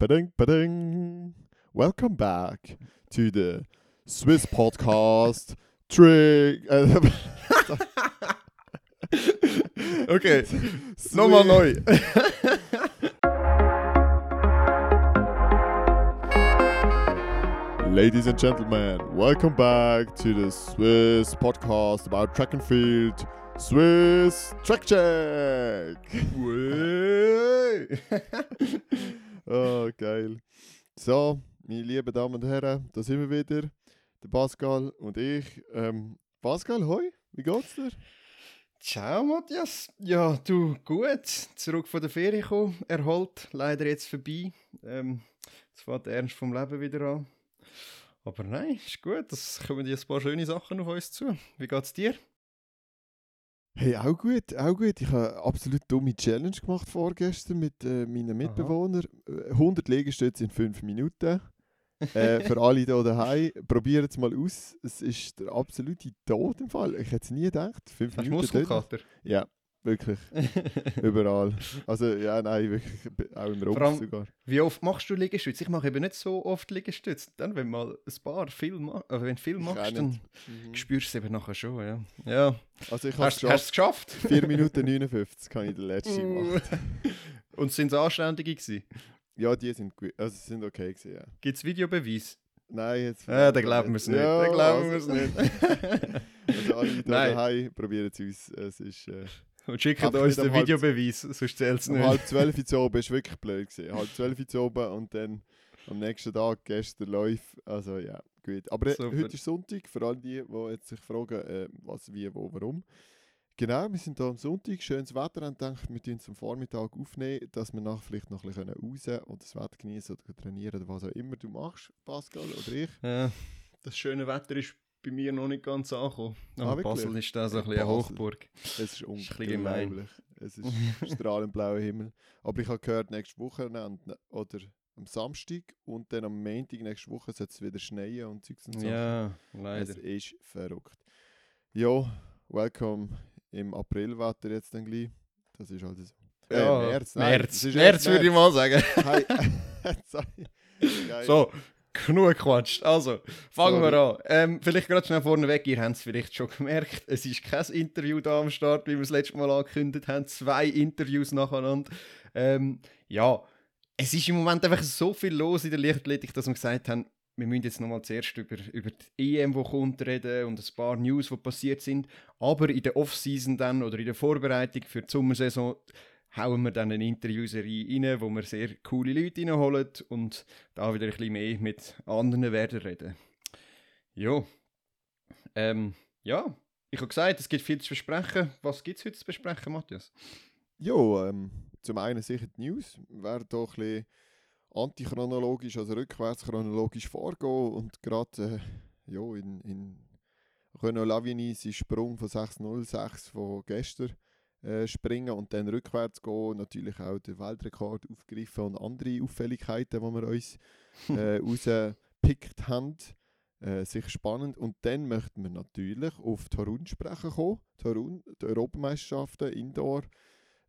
Bading, bading. Welcome back to the Swiss podcast Trick. äh, uh, Okay, nochmal neu. Ladies and gentlemen, welcome back to the Swiss podcast about track and field. Swiss Track Check! Oh, geil. So, meine lieben Damen und Herren, da sind wir wieder. Der Pascal und ich. Ähm, Pascal, hoi, wie geht's dir? Ciao Matthias. Ja, du, gut. Zurück von der Ferien gekommen, erholt. Leider jetzt vorbei. Ähm, jetzt fängt der Ernst vom Leben wieder an. Aber nein, ist gut. Es kommen jetzt ein paar schöne Sachen auf uns zu. Wie geht's dir? Hey, auch gut, auch gut. Ich habe eine absolut dumme Challenge gemacht vorgestern mit äh, meinen Mitbewohnern. Äh, 100 Liegestütze in 5 Minuten. äh, für alle hier daheim, probiert es mal aus. Es ist der absolute Tod im Fall. Ich hätte es nie gedacht. 5 Hast Minuten. Muskelkater? Ja, wirklich. Überall. Also, ja, nein, wirklich. Auch im Rumpf sogar. Wie oft machst du Liegestütze? Ich mache eben nicht so oft Liegestütze. Dann, wenn mal ein paar viel, ma äh, wenn du viel machst, dann. Mhm. spürst du es eben nachher schon. Ja. ja. Also, ich habe Hast geschafft. es geschafft? 4 Minuten 59 kann ich den letzten gemacht. Und sind es anständige gewesen? Ja, die sind gut. Also, sie sind okay gewesen, ja. Gibt es Videobeweis? Nein, jetzt. Ja, dann glauben wir es nicht. Ja, dann glauben wir es also- nicht. Also alle hier Nein. daheim, probieren es aus. Es ist, äh, Und schickt Einfach uns den um halb- Videobeweis, sonst zählt es um nicht. halb zwölf Uhr zu oben ist wirklich blöd gewesen. Halb zwölf Uhr zu oben und dann am nächsten Tag gestern läuft. Also ja, gut. Aber äh, Super. heute ist Sonntag, für alle die, die jetzt sich fragen, äh, was, wie, wo, warum. Genau, wir sind hier am Sonntag, schönes Wetter und gedacht, wir tun es am Vormittag aufnehmen, dass wir nachher vielleicht noch ein bisschen raus und das Wetter genießen oder trainieren oder was auch immer du machst, Pascal oder ich. Ja, das schöne Wetter ist bei mir noch nicht ganz angekommen. Ah, Aber wirklich? Basel ist da so ein bisschen eine. Hochburg. Es ist unglaublich. Es ist strahlend blauer Himmel. Aber ich habe gehört, nächste Wochenende oder am Samstag und dann am Montag nächste Woche soll es wieder schneien und Zeugs und so. Ja, Es leider. ist verrückt. Ja, welcome im Aprilwetter jetzt dann gleich. Das ist halt so. Ja, äh, März, nein, März, es März erst würde ich mal sagen. Hi. So, genug gequatscht. Also, fangen Sorry. wir an. Ähm, vielleicht gerade schnell vorneweg, ihr habt es vielleicht schon gemerkt, es ist kein Interview da am Start, wie wir es letztes Mal angekündigt haben. Zwei Interviews nacheinander. Ähm, ja, es ist im Moment einfach so viel los in der Leichtathletik, dass wir gesagt haben, wir müssen jetzt nochmal zuerst über, über die EM, die kommt, reden und ein paar News, die passiert sind. Aber in der Off-Season dann oder in der Vorbereitung für die Sommersaison hauen wir dann eine Interviewserie rein, wo wir sehr coole Leute reinholen und da wieder ein bisschen mehr mit anderen werden reden. Ja. Ähm, ja, ich habe gesagt, es gibt viel zu besprechen. Was gibt es heute zu besprechen, Matthias? Ja, ähm, zum einen sicher die News. Wir werden hier ein bisschen antichronologisch, also rückwärts chronologisch vorgehen und gerade äh, ja, in, in Renault seinen Sprung von 6.06 von gestern äh, springen und dann rückwärts gehen, natürlich auch den Weltrekord aufgreifen und andere Auffälligkeiten, die wir uns äh, rausgepickt haben. Äh, sicher spannend. Und dann möchten wir natürlich auf Torun sprechen kommen. Torun, die Europameisterschaften Indoor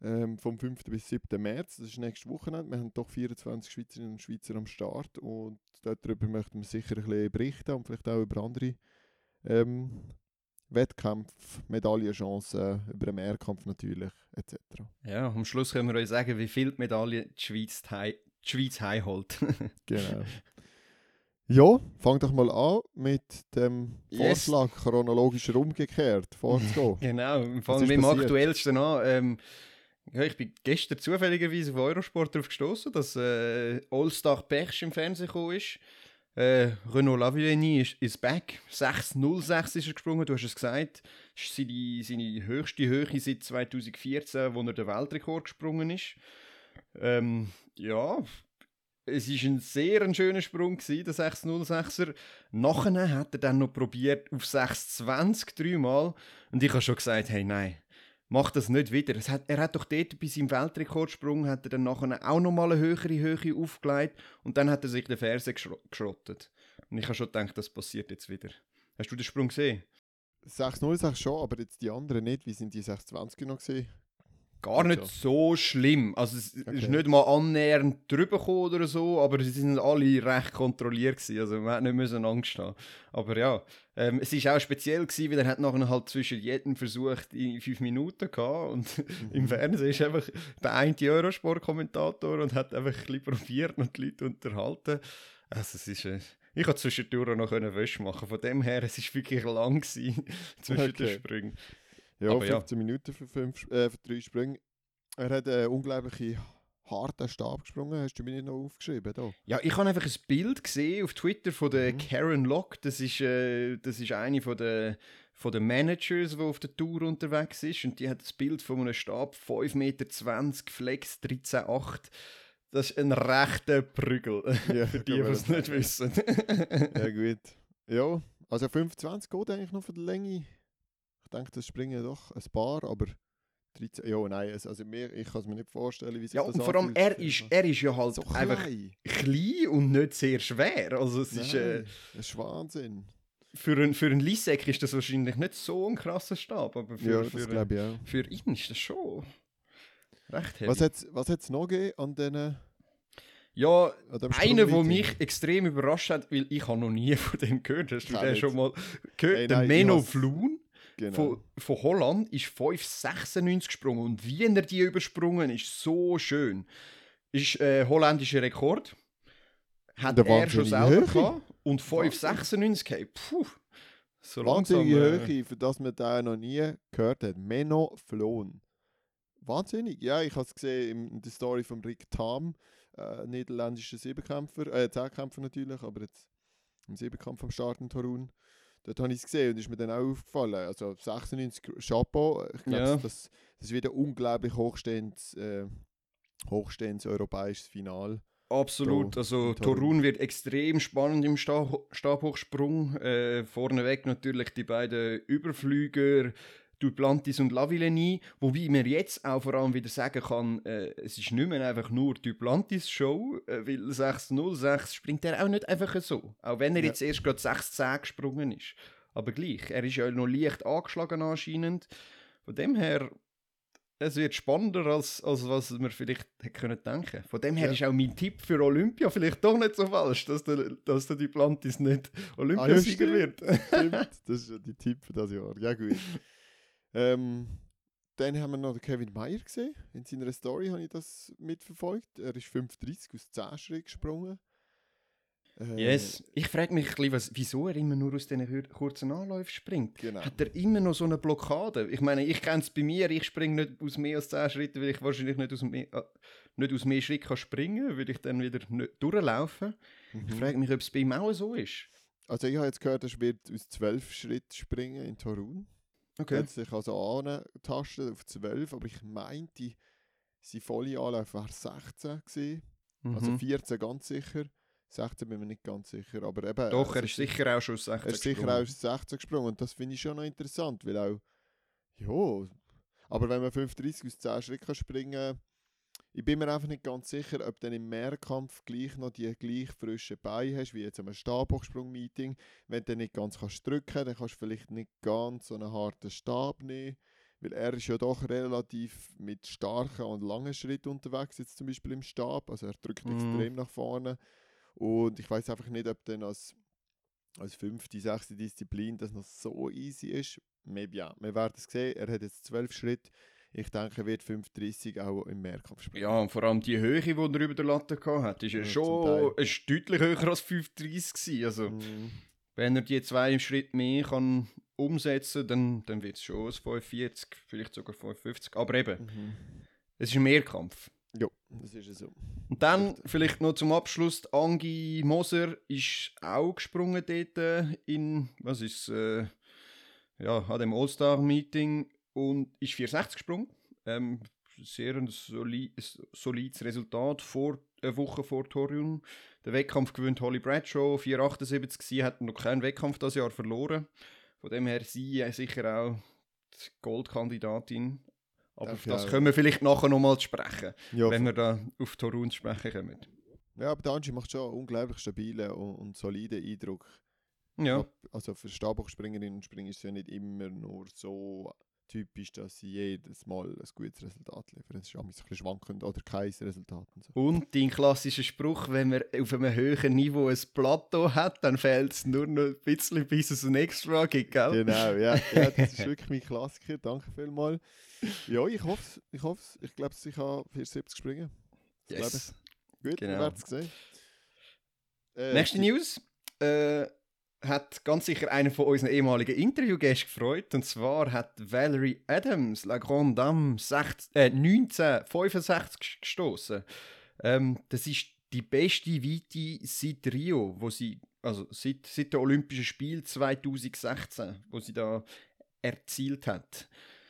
ähm, vom 5. bis 7. März. Das ist nächstes Wochenende. Wir haben doch 24 Schweizerinnen und Schweizer am Start und darüber möchten wir sicher ein bisschen berichten und vielleicht auch über andere ähm, Wettkämpfe, Medaillenchancen, über den Mehrkampf natürlich, etc. Ja, am Schluss können wir euch sagen, wie viel Medaillen die Schweiz, hei die Schweiz heimholt. Genau. ja, fang doch mal an mit dem Yes. Vorschlag, chronologisch umgekehrt vorzugehen. genau, wir fangen dem passiert? aktuellsten an. Ähm, ja, ich bin gestern zufälligerweise auf Eurosport darauf gestoßen, dass äh, All-Star Perch im Fernsehen gekommen ist. Äh, Renaud Lavillenie ist, ist back. 6.06 ist er gesprungen, du hast es gesagt. Das ist seine, seine höchste Höhe seit 2014, wo er den Weltrekord gesprungen ist. Ähm, ja, es war ein sehr ein schöner Sprung, gewesen, der 6.06er. Nachher hat er dann noch probiert auf 6.20 dreimal. Und ich habe schon gesagt, hey, nein, mach das nicht wieder. Hat, er hat doch dort bei seinem Weltrekordsprung hat er dann nachher auch nochmal eine höhere Höhe aufgelegt und dann hat er sich den Fersen geschro geschrottet. Und ich habe schon gedacht, das passiert jetzt wieder. Hast du den Sprung gesehen? 6-0 sag schon, aber jetzt die anderen nicht. Wie sind die 620 noch gesehen? Gar nicht so schlimm. Also es Okay. ist nicht mal annähernd drüber gekommen oder so, aber sie sind alle recht kontrolliert gewesen. Also man hat nicht müssen Angst haben. Aber ja, ähm, es ist auch speziell gewesen, weil er hat nachher halt zwischen jedem versucht in fünf Minuten gehabt und im Fernsehen ist einfach der eine Eurosport-Kommentator und hat einfach ein bisschen probiert und die Leute unterhalten. Also es ist... Äh, ich konnte zwischendurch noch Wäsche machen. Von dem her, es ist wirklich lang gewesen zwischen den Okay. Sprüngen. Ja, Aber ja. 15 Minuten für, fünf, äh, für drei Sprünge. Er hat einen unglaublich harten Stab gesprungen. Hast du mir nicht noch aufgeschrieben? Da? Ja, ich habe einfach ein Bild gesehen auf Twitter von der Mhm. Karen Locke. Das ist, äh, das ist eine von der, von den Managers, die auf der Tour unterwegs ist. Und die hat das Bild von einem Stab 5,20 Meter, Flex 13,8. Das ist ein rechter Prügel. Ja, Für die, die es nicht wissen. Ja, gut. Ja, also 25 geht eigentlich noch für die Länge. Ich denke, das springen doch ein paar, aber 13, ja, nein, also mir, ich kann es mir nicht vorstellen, wie sich ja, das und vor allem, er ist, er ist ja halt so einfach klein. klein und nicht sehr schwer. Also es ist, äh, Nein, das ist Wahnsinn. für einen für einen Lisek ist das wahrscheinlich nicht so ein krasser Stab, aber für, Ja, für, glaube ich für ihn ist das schon recht heavy. Was hat es was hat's noch gegeben an diesen... Ja, einer, der mich extrem überrascht hat, weil ich habe noch nie von dem gehört. Hast du den schon mal gehört? Hey, der nein, ich Menno has- Flun Genau. von, von Holland ist 5,96 gesprungen und wie er die übersprungen ist, so schön. Ist äh, holländischer Rekord. Hat Der er schon selber gehabt und 5,96 hey, Puh. So langsam, Wahnsinnige äh, Höhe, für das man da noch nie gehört hat. Menno Flohen. Wahnsinnig. Ja, ich habe es gesehen in, in der Story von Rick Tam, äh, niederländischer Siebenkämpfer, äh, Zehnkämpfer natürlich, aber jetzt im Siebenkampf am Start in Torun. Dort habe ich es gesehen und ist mir dann auch aufgefallen. Also 96 Chapeau. Ich glaube, Ja. das, das ist wieder unglaublich hochstehendes, äh, hochstehendes europäisches Final. Absolut. Also Torun. Wird extrem spannend im Sta Stabhochsprung. Äh, vorneweg natürlich die beiden Überflüger Duplantis und Lavillenie. Wobei man jetzt auch vor allem wieder sagen kann, äh, es ist nicht mehr einfach nur Duplantis Show, äh, weil 606 springt er auch nicht einfach so. Auch wenn er Ja. jetzt erst gerade 610 gesprungen ist. Aber gleich, er ist ja noch leicht angeschlagen anscheinend. Von dem her, es wird spannender, als, als was man vielleicht hätte können denken Von dem her Ja. ist auch mein Tipp für Olympia vielleicht doch nicht so falsch, dass der, dass der Duplantis nicht Olympiasieger Ah, wird. Stimmt, das ist ja die Tipp für das Jahr. Ja, gut. Ähm, dann haben wir noch den Kevin Meyer gesehen. In seiner Story habe ich das mitverfolgt. Er ist 35 aus 10 Schritt gesprungen. Äh, Yes. Ich frage mich ein bisschen, was, wieso er immer nur aus diesen kurzen Anläufen springt. Genau. Hat er immer noch so eine Blockade? Ich meine, ich kenne es bei mir, ich springe nicht aus mehr als 10 Schritten, weil ich wahrscheinlich nicht aus mehr, äh, nicht aus mehr Schritten kann springen weil ich dann wieder nicht durchlaufen. Ich Mhm. frage mich, ob es bei ihm auch so ist. Also ich habe jetzt gehört, er wird aus 12 Schritt springen in Torun. Okay. hat sich also angetastet auf 12, aber ich meinte, sein volle Anlauf war 16 gewesen. Also Mhm. 14 ganz sicher. 16 bin mir nicht ganz sicher, aber eben... Doch, also er ist sicher auch schon aus 16 Er ist sicher auch aus 16 gesprungen und das finde ich schon noch interessant, weil auch, ja, aber wenn man 35 aus 10 Schritten kann springen ich bin mir einfach nicht ganz sicher, ob du dann im Mehrkampf gleich noch die gleich frischen Beine hast, wie jetzt am Stabhochsprung-Meeting. Wenn du nicht ganz kannst drücken dann kannst du vielleicht nicht ganz so einen harten Stab nehmen, weil er ist ja doch relativ mit starken und langen Schritten unterwegs, jetzt zum Beispiel im Stab, also er drückt Mhm. extrem nach vorne und ich weiß einfach nicht, ob dann als als fünfte, sechste Disziplin das noch so easy ist. Maybe ja. Wir werden es sehen. Er hat jetzt zwölf Schritte. Ich denke, er wird 5,30 auch im Mehrkampf spielen. Ja, und vor allem die Höhe, die er über der Latte hatte, ist ja Ja, schon ist deutlich höher als 5,30 gewesen. Also, Mhm. wenn er die zwei Schritte mehr kann umsetzen kann, dann, dann wird es schon ein 45, vielleicht sogar 55. Aber eben, Mhm. es ist ein Mehrkampf. Ja, das ist es so. Und dann vielleicht noch zum Abschluss, die Angi Moser ist auch gesprungen dort äh, in, was ist äh, ja, an dem All-Star-Meeting und ist 460 gesprungen. Ähm, sehr ein soli solides Resultat vor, eine Woche vor Torium. Der Wettkampf gewinnt Holly Bradshaw, 478 sie hat noch keinen Wettkampf das Jahr verloren. Von dem her sie äh, sicher auch die Goldkandidatin. Aber auf das auch. können wir vielleicht nachher nochmal sprechen Ja, wenn wir da auf Torun zu sprechen kommen. ja aber der Angie macht schon einen unglaublich stabilen und, und soliden Eindruck. Ja, Also für Stabhochspringerinnen und Springer ist es ja nicht immer nur so typisch, dass sie jedes Mal ein gutes Resultat liefern. Es ist ein bisschen schwankend oder kein Resultat. Und, so. und dein klassischer Spruch, wenn man auf einem höheren Niveau ein Plateau hat, dann fehlt es nur noch ein bisschen, bis es ein Extra gibt, gell? Genau, ja, ja, das ist wirklich mein Klassiker. Danke vielmals. Ja, ich hoffe ich hoffe Ich glaube, ich kann 470 springen. Das Yes. Gut, Genau. wir werden es sehen. Äh, Nächste News. Äh, hat ganz sicher einen von unseren ehemaligen Interviewgästen gefreut. Und zwar hat Valerie Adams, La Grande Dame, 16, äh, 1965 gestoßen. Ähm, das ist die beste Weite seit Rio, wo sie, also seit, seit den Olympischen Spielen 2016, wo sie da erzielt hat.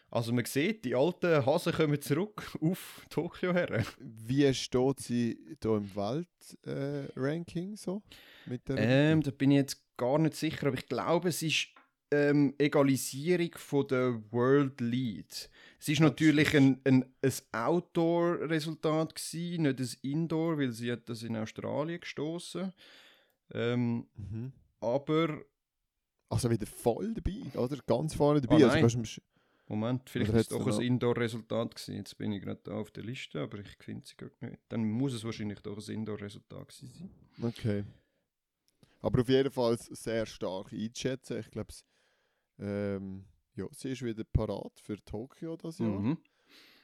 Also man sieht, die alten Hasen kommen zurück auf Tokio her. Wie steht sie hier im Weltranking äh, so? Mit der Ähm, da bin ich jetzt gar nicht sicher, aber ich glaube, es ist ähm, Egalisierung von der World Lead. Es ist natürlich ein, ein, ein Outdoor-Resultat gewesen, nicht ein Indoor, weil sie hat das in Australien gestoßen. Ähm, mhm. aber Also wieder voll dabei, oder? Ganz vorne dabei. Ah, also kannst Moment, vielleicht ist es doch ein Indoor-Resultat gewesen. Jetzt bin ich gerade da auf der Liste, aber ich finde sie gerade nicht. Dann muss es wahrscheinlich doch ein Indoor-Resultat gewesen sein. Okay. Aber auf jeden Fall sehr stark einzuschätzen. Ich glaube, ähm, ja, sie ist wieder parat für Tokio das Jahr. Mhm.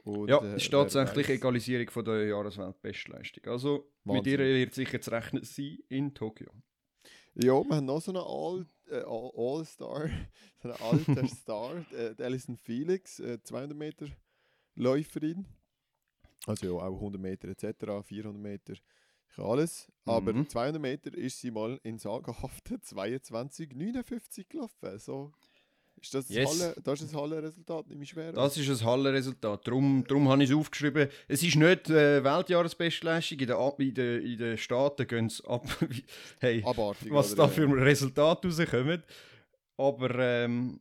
Und, Ja, äh, es ist tatsächlich Egalisierung von der Jahresweltbestleistung. Also mit Wahnsinn. ihr wird sicher zu rechnen sein in Tokio. Ja, wir haben noch so einen All, äh, All- All-Star, so einen alten Star, äh, Alison Felix, äh, 200 Meter Läuferin. Also ja, auch 100 Meter etc., 400 Meter, ich alles. Aber Mhm. 200 Meter ist sie mal in sagenhaften 22,59 gelaufen. So ist das, Yes. Halle, das ist das Hallenresultat, nehme ich schwer. Das ist ein Hallenresultat. Darum, darum habe ich es aufgeschrieben. Es ist nicht äh, Weltjahresbestleistung. In den, in den, Staaten gehen es ab. hey, Abartig. was da für Resultate rauskommen. Aber ähm,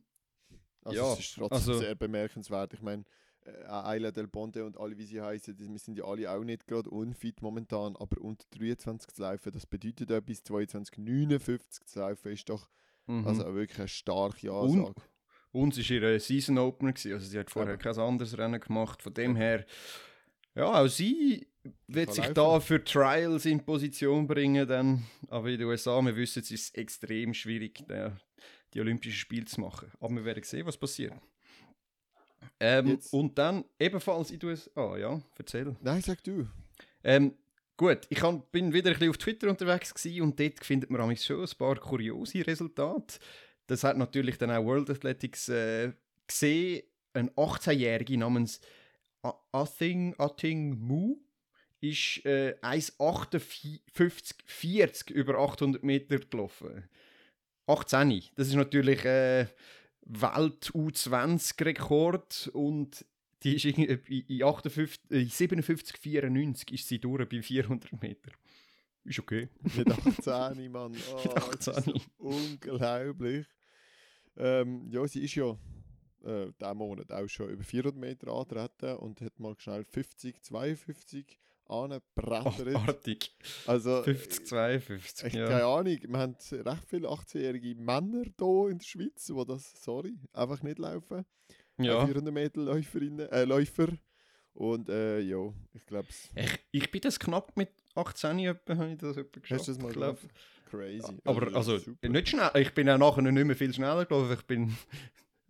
Also Ja, es ist trotzdem also- sehr bemerkenswert. Ich meine, Ayla Del Ponte und alle, wie sie heißen, wir sind ja alle auch nicht gerade unfit momentan, aber unter 23 zu laufen, das bedeutet etwas. 22, 59 zu laufen ist doch mhm. also wirklich eine starke Und- Ansage. uns war ihr Season Opener. Gewesen. Also sie hat vorher Eben. kein anderes Rennen gemacht. Von dem her, ja, auch sie wird sich laufen. da für Trials in Position bringen. Dann. Aber in den USA, wir wissen, es ist extrem schwierig, die Olympischen Spiele zu machen. Aber wir werden sehen, was passiert. Ähm, und dann ebenfalls in den USA, ja, erzähl. Nein, sag du. Ähm, gut, ich kann, bin wieder ein bisschen auf Twitter unterwegs gewesen und dort findet man schon ein paar kuriose Resultate. Das hat natürlich dann auch World Athletics äh, gesehen. Ein 18-Jähriger namens Athing, Athing Mu ist äh, 1,58,40 über 800 Meter gelaufen. 18. Das ist natürlich äh, Welt-U20-Rekord und die ist in 58, äh, 57, 94 ist sie durch bei 400 Meter. Ist okay. Mit 18, Mann. Oh, Mit das ist so 18. unglaublich. Ähm, ja, sie ist ja äh, diesen Monat auch schon über 400 Meter angetreten und hat mal schnell 50, 52 angebrettert. Abartig. Also, 50, 52. Ich, ja. Keine Ahnung, wir haben recht viele 18-jährige Männer hier in der Schweiz, die das, sorry, einfach nicht laufen. ja. 400 Meter Läuferinnen, äh, Läufer. Und äh, ja, ich glaube, Ich, ich bin das knapp mit 18 etwa, habe ich das geschafft. hast du das mal gelaufen? Crazy. Aber also, super. nicht schnell. Ich bin auch nachher nicht mehr viel schneller gelaufen. Ich bin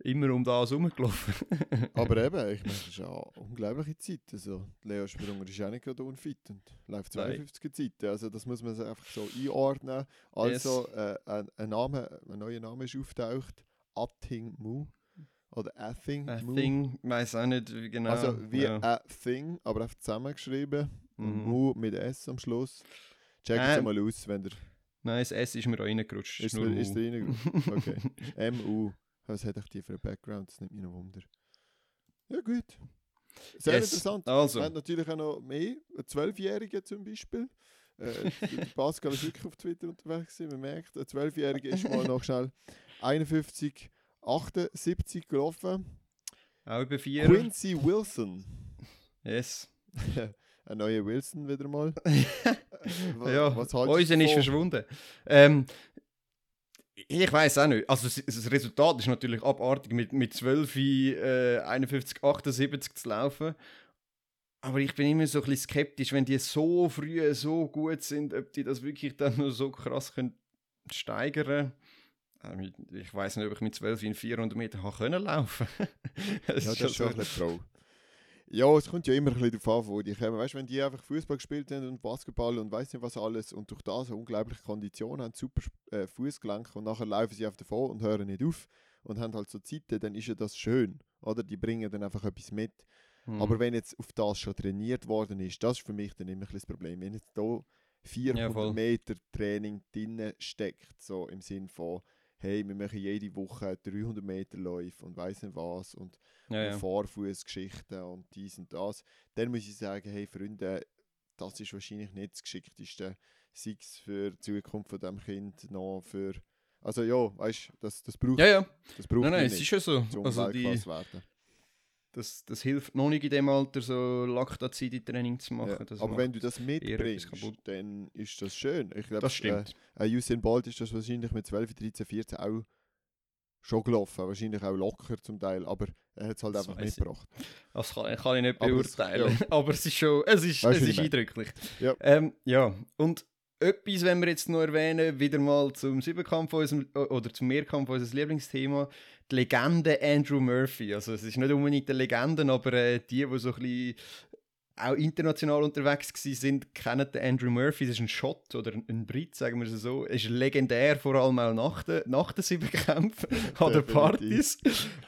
immer um das herumgelaufen. Aber eben, ich meine, das ist eine unglaubliche Zeit. Also, Leo Sprunger ist auch nicht gerade unfit und läuft Nein. 52 Zeiten. Also, das muss man sich einfach so einordnen. Also, äh, ein, ein, Name, ein neuer Name ist auftaucht: Atting Mu. Oder Athing I Mu. think, weiß auch nicht wie genau. Also, wie ja. a Thing, aber einfach zusammengeschrieben. Mhm. Mu mit S am Schluss. Check es Ähm, mal aus, wenn der. Nein, das S ist mir auch reingerutscht. Ist, ist der reingerutscht? Okay. MU. Was hat euch die für einen Background? Das nimmt mich noch Wunder. Ja, gut. Sehr Yes. interessant. Also. Wir haben natürlich auch noch mehr. Ein Zwölfjähriger zum Beispiel. Äh, Pascal ist wirklich auf Twitter unterwegs. gewesen, Man merkt, ein Zwölfjähriger ist mal noch schnell 51, 78 gelaufen. Auch über 4. Quincy Wilson. Yes. ein neuer Wilson wieder mal. Ja, was du unser ist davon? verschwunden. Ähm, ich weiß auch nicht. Also das, Resultat ist natürlich abartig, mit, mit 12, äh, 51, 78 zu laufen. Aber ich bin immer so ein bisschen skeptisch, wenn die so früh so gut sind, ob die das wirklich dann noch so krass können steigern können. Ähm, ich weiß nicht, ob ich mit 12 in 400 Meter können laufen das Ja, das ist schon ein bisschen Ja, es kommt ja immer ein bisschen darauf an, wo die kommen. Weißt du, wenn die einfach Fußball gespielt haben und Basketball und weiß nicht was alles und durch das eine unglaubliche Kondition haben, super äh, Fußgelenk und nachher laufen sie auf davon und hören nicht auf und haben halt so Zeiten, dann ist ja das schön. Oder die bringen dann einfach etwas mit. Mhm. Aber wenn jetzt auf das schon trainiert worden ist, das ist für mich dann immer ein das Problem. Wenn jetzt da 400 ja, Meter Training drin steckt, so im Sinn von, hey, wir machen jede Woche 300 Meter Läufe und weiss nicht was und, ja, und Vorfußgeschichten und dies und das, dann muss ich sagen, hey Freunde, das ist wahrscheinlich nicht das Geschickteste, sei es für die Zukunft von diesem Kind noch für also ja, weißt du, das, das braucht Ja, ja. Das braucht nein, nein, es ist ja so. Also die, werden das, das hilft noch nicht in dem Alter, so Laktazid-Training zu machen. Ja, aber wenn du das mitbringst, dann ist das schön. Ich glaub, das stimmt. Äh, Usain Bolt ist das wahrscheinlich mit 12, 13, 14 auch schon gelaufen. Wahrscheinlich auch locker zum Teil, aber er hat es halt das einfach mitgebracht. Das kann, kann ich nicht beurteilen. Aber es, ja. aber es ist schon es ist, es ist eindrücklich. Ja. Ähm, ja, und etwas, wenn wir jetzt noch erwähnen, wieder mal zum Siebenkampf oder zum Mehrkampf unseres Lieblingsthema, die Legende Andrew Murphy. Also es ist nicht unbedingt eine Legende, aber äh, die, die so ein bisschen auch international unterwegs sind, kennen den Andrew Murphy. Das ist ein Schott oder ein Brit, sagen wir es so. Er ist legendär, vor allem auch nach den, nach den Siebenkämpfen an den Partys.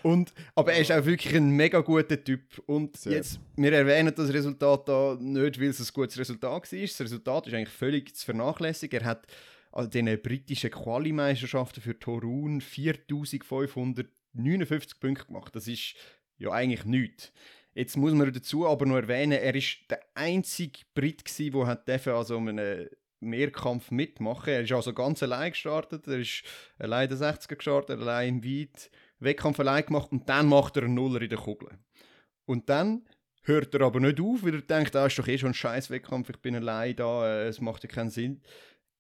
Und, aber er ist auch wirklich ein mega guter Typ. Und Sehr. jetzt, wir erwähnen das Resultat da nicht, weil es ein gutes Resultat war. Das Resultat ist eigentlich völlig zu vernachlässigen. Er hat an den britischen Quali-Meisterschaften für Torun 4559 Punkte gemacht. Das ist ja eigentlich nichts. Jetzt muss man dazu aber noch erwähnen, er ist der einzige Brit der hat an so einem Mehrkampf mitmachen. Er ist also ganz allein gestartet. Er ist allein der 60er gestartet, allein im Weit Wettkampf allein gemacht und dann macht er einen Nuller in der Kugel. Und dann hört er aber nicht auf, weil er denkt, ah, ist doch eh schon ein scheiß Wettkampf, ich bin allein da, äh, es macht ja keinen Sinn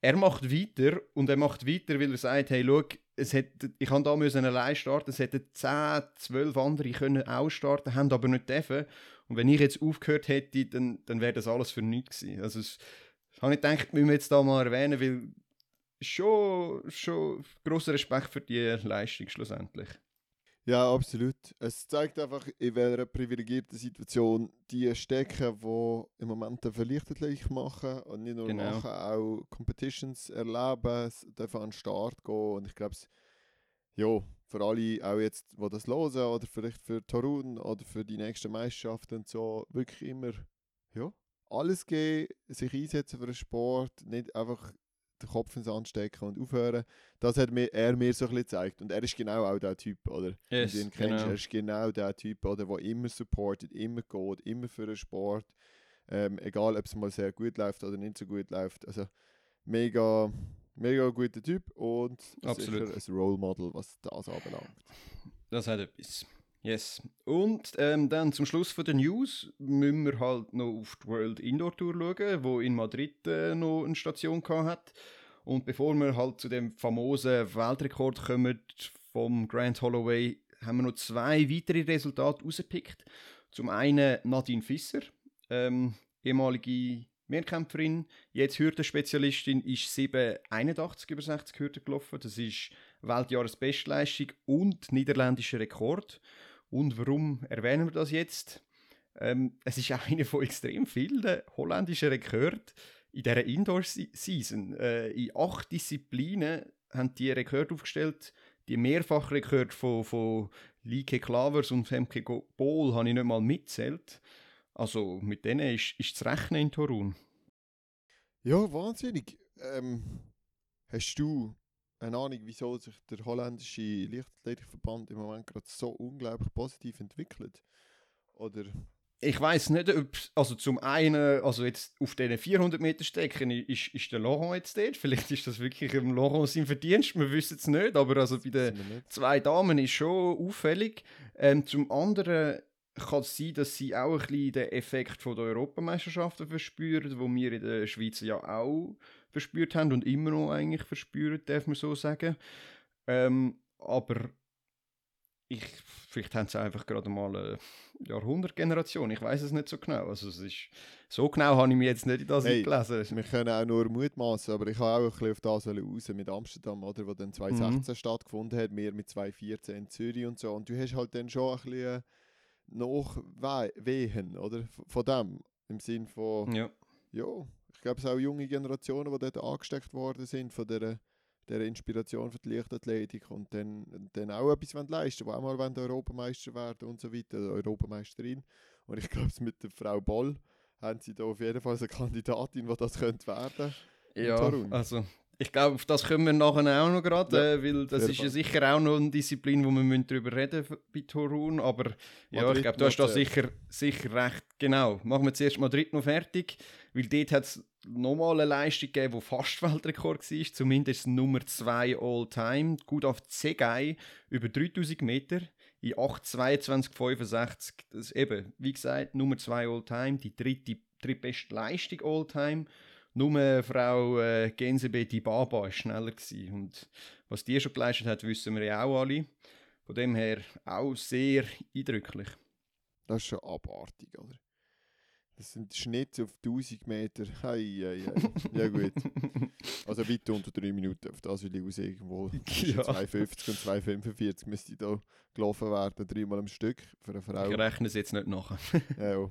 er macht weiter und er macht weiter, weil er sagt, hey, schau, es hätte, ich kann da müssen allein starten, es hätten 10, 12 andere können auch starten, haben aber nicht dürfen. Und wenn ich jetzt aufgehört hätte, dann, dann wäre das alles für nichts gewesen. Also das, das habe ich gedacht, müssen wir jetzt da mal erwähnen, weil schon, schon grosser Respekt für die Leistung schlussendlich. Ja, absolut. Es zeigt einfach, in welcher privilegierten Situation die stecken, die im Moment eine Verlichterlich machen und nicht nur genau. machen, auch Competitions erleben, dürfen an den Start gehen. Und ich glaube, ja, für alle, auch jetzt, die das hören, oder vielleicht für Torun oder für die nächsten Meisterschaften und so, wirklich immer ja, alles geben, sich einsetzen für den Sport, nicht einfach den Kopf ins Sand stecken und aufhören. Das hat mir, er mir so ein bisschen gezeigt. Und er ist genau auch der Typ, oder? Yes, ihn kennst, genau. Er ist genau der Typ, oder, der immer supportet, immer geht, immer für den Sport. Ähm, egal, ob es mal sehr gut läuft oder nicht so gut läuft. Also, mega, mega guter Typ und Absolut. sicher ein Role Model, was das anbelangt. Das hat etwas. Yes. Und ähm, dann zum Schluss von der News müssen wir halt noch auf die World Indoor Tour schauen, wo in Madrid äh, noch eine Station hat. Und bevor wir halt zu dem famosen Weltrekord kommen vom Grand Holloway, haben wir noch zwei weitere Resultate rausgepickt. Zum einen Nadine Fisser, ähm, ehemalige Mehrkämpferin, jetzt Hürdenspezialistin, ist 7,81 über 60 Hürden gelaufen. Das ist Weltjahresbestleistung und niederländischer Rekord. Und warum erwähnen wir das jetzt? Ähm, es ist einer von extrem vielen holländischen Rekorden in dieser Indoor-Season. Äh, in acht Disziplinen haben die Rekord aufgestellt. Die Mehrfachrekord von, von Lieke Klavers und Femke Bohl habe ich nicht mal mitzählt. Also mit denen ist, ist zu rechnen in Torun. Ja, wahnsinnig. Ähm, hast du eine Ahnung, wieso sich der holländische Leichtathletikverband im Moment gerade so unglaublich positiv entwickelt? Oder? Ich weiß nicht, ob, also zum einen, also jetzt auf diesen 400 Meter Strecken ist, ist der Laurent jetzt dort. Vielleicht ist das wirklich im Laurent sein Verdienst, wir wissen es nicht, aber also bei den zwei Damen ist schon auffällig. Ähm, zum anderen kann es sein, dass sie auch ein bisschen den Effekt von der Europameisterschaften verspüren, wo wir in der Schweiz ja auch verspürt haben und immer noch eigentlich verspüren, darf man so sagen. Ähm, aber ich, vielleicht haben sie einfach gerade mal eine Jahrhundertgeneration. Ich weiß es nicht so genau. Also es ist, so genau habe ich mich jetzt nicht in das Hey, gelesen. Wir können auch nur mutmaßen, aber ich habe auch ein bisschen auf das raus mit Amsterdam, oder, wo dann 2016 stattgefunden hat, mehr mit 2014 in Zürich und so. Und du hast halt dann schon ein bisschen Nachwehen, oder? Von dem. Im Sinn von, Ja. ja, ich glaube, es sind auch junge Generationen, die dort angesteckt worden sind von dieser, dieser Inspiration für die Leichtathletik und dann, dann auch etwas leisten wollen, die auch mal Europameister werden und so weiter, Europameisterin. Und ich glaube, mit der Frau Boll haben sie da auf jeden Fall eine Kandidatin, die das könnte werden Ja, also ich glaube, auf das kommen wir nachher auch noch gerade, Ja, äh, weil das ist ja sicher auch noch eine Disziplin, wo wir darüber reden bei Torun, aber ja, ich glaube, du hast da noch sicher, sicher recht, genau. Machen wir zuerst Madrid noch fertig, weil dort hat es nochmal eine Leistung gegeben, die fast Weltrekord war, zumindest Nummer 2 all-time, gut auf Zegei, über 3000 Meter in 8,22,65, das ist eben, wie gesagt, Nummer 2 all-time, die dritte, drittbeste Leistung all-time, nur Frau äh, Gensebe Baba war schneller. Gewesen. Und was die schon geleistet hat, wissen wir ja auch alle. Von dem her auch sehr eindrücklich. Das ist schon abartig, oder? Das sind Schnitte auf 1000 Meter. Hei, hei, hei. Ja gut. Also weit unter 3 Minuten, auf das will ich raus irgendwo. Ja. 2,50 und 2,45 müsste da gelaufen werden, dreimal am Stück für eine Frau. Ich rechne es jetzt nicht nach. Ja, ja.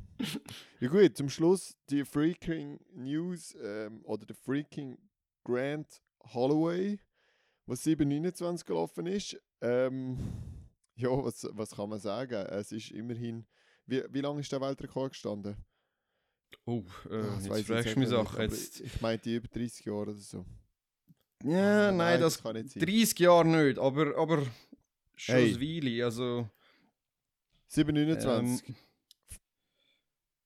ja gut, zum Schluss die Freaking News ähm, oder der Freaking Grant Holloway, was 7,29 gelaufen ist. Ähm, ja, was, was kann man sagen? Es ist immerhin. Wie, wie lange ist der Weltrekord gestanden? Oh, äh, das jetzt ich fragst du mich aber Jetzt, Ich meinte über 30 Jahre oder so. ja, Ah, nein, das kann nicht sein. 30 Jahre nicht, aber, aber schon Hey. ein Weile. Also, 7,29. ähm,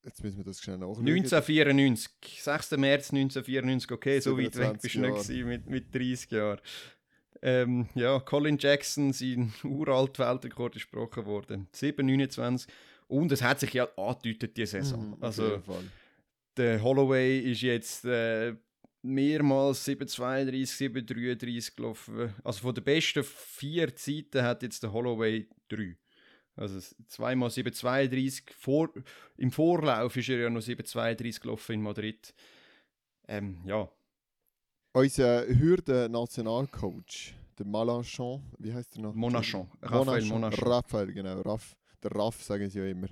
Jetzt müssen wir das schnell nachschauen. 1994, 6. März 1994, okay, so weit weg 27 bist du nicht mit, mit 30 Jahren. Ähm, ja, Colin Jackson, sein uralt Weltrekord ist gesprochen worden. 7,29. Und es hat sich ja angedeutet, die Saison. Mhm, also, der Holloway ist jetzt äh, mehrmals 7,32, 7,33 gelaufen. Also von den besten vier Zeiten hat jetzt der Holloway drei. Also zweimal 7,32. Vor, Im Vorlauf ist er ja noch 7,32 gelaufen in Madrid. Ähm, ja, Unser Hürden-Nationalcoach, der Malanchon, wie heißt der noch? Monachon. Raphael Monachon. Raphael, genau. Raff, der Raff sagen sie ja immer.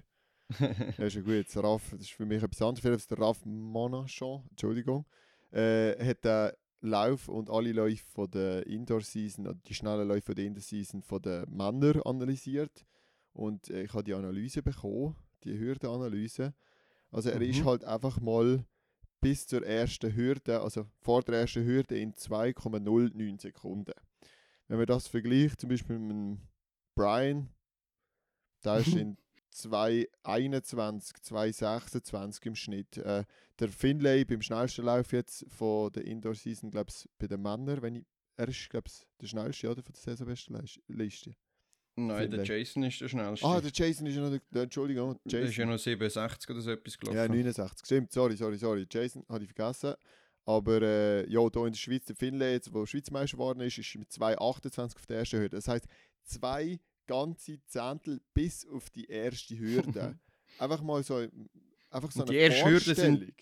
ja, ist ja gut. Das Raff, das ist für mich etwas anderes. Vielleicht der Raff Monachon, Entschuldigung, äh, hat den Lauf und alle Läufe von der Indoor-Season, die schnellen Läufe von der Indoor-Season von den Männern analysiert. Und äh, ich habe die Analyse bekommen, die Hürdenanalyse. Also er ist Mhm. halt einfach mal bis zur ersten Hürde, also vor der ersten Hürde in 2,09 Sekunden. Wenn man das vergleicht, zum Beispiel mit dem Brian, da ist in 2,21, 2,26 im Schnitt. Äh, der Finlay beim schnellsten Lauf jetzt von der Indoor-Season, glaube ich, bei den Männern, wenn ich, er ist, glaube ich, der schnellste, oder, von der Saisonbesten Leis- Liste. Nein, der. Jason ist der schnellste. Ah, der Jason ist ja noch, der, Entschuldigung, der ist ja Jason. noch 67 oder so etwas gelaufen. Ja, 69, stimmt, sorry, sorry, sorry. Jason hatte ich vergessen. Aber äh, ja, hier in der Schweiz, der Finlay, jetzt, der Schweizmeister geworden ist, ist mit 2,28 auf der ersten Hürde. Das heisst, zwei ganze Zehntel bis auf die erste Hürde. einfach mal so, einfach so Und eine erste Hürde sind.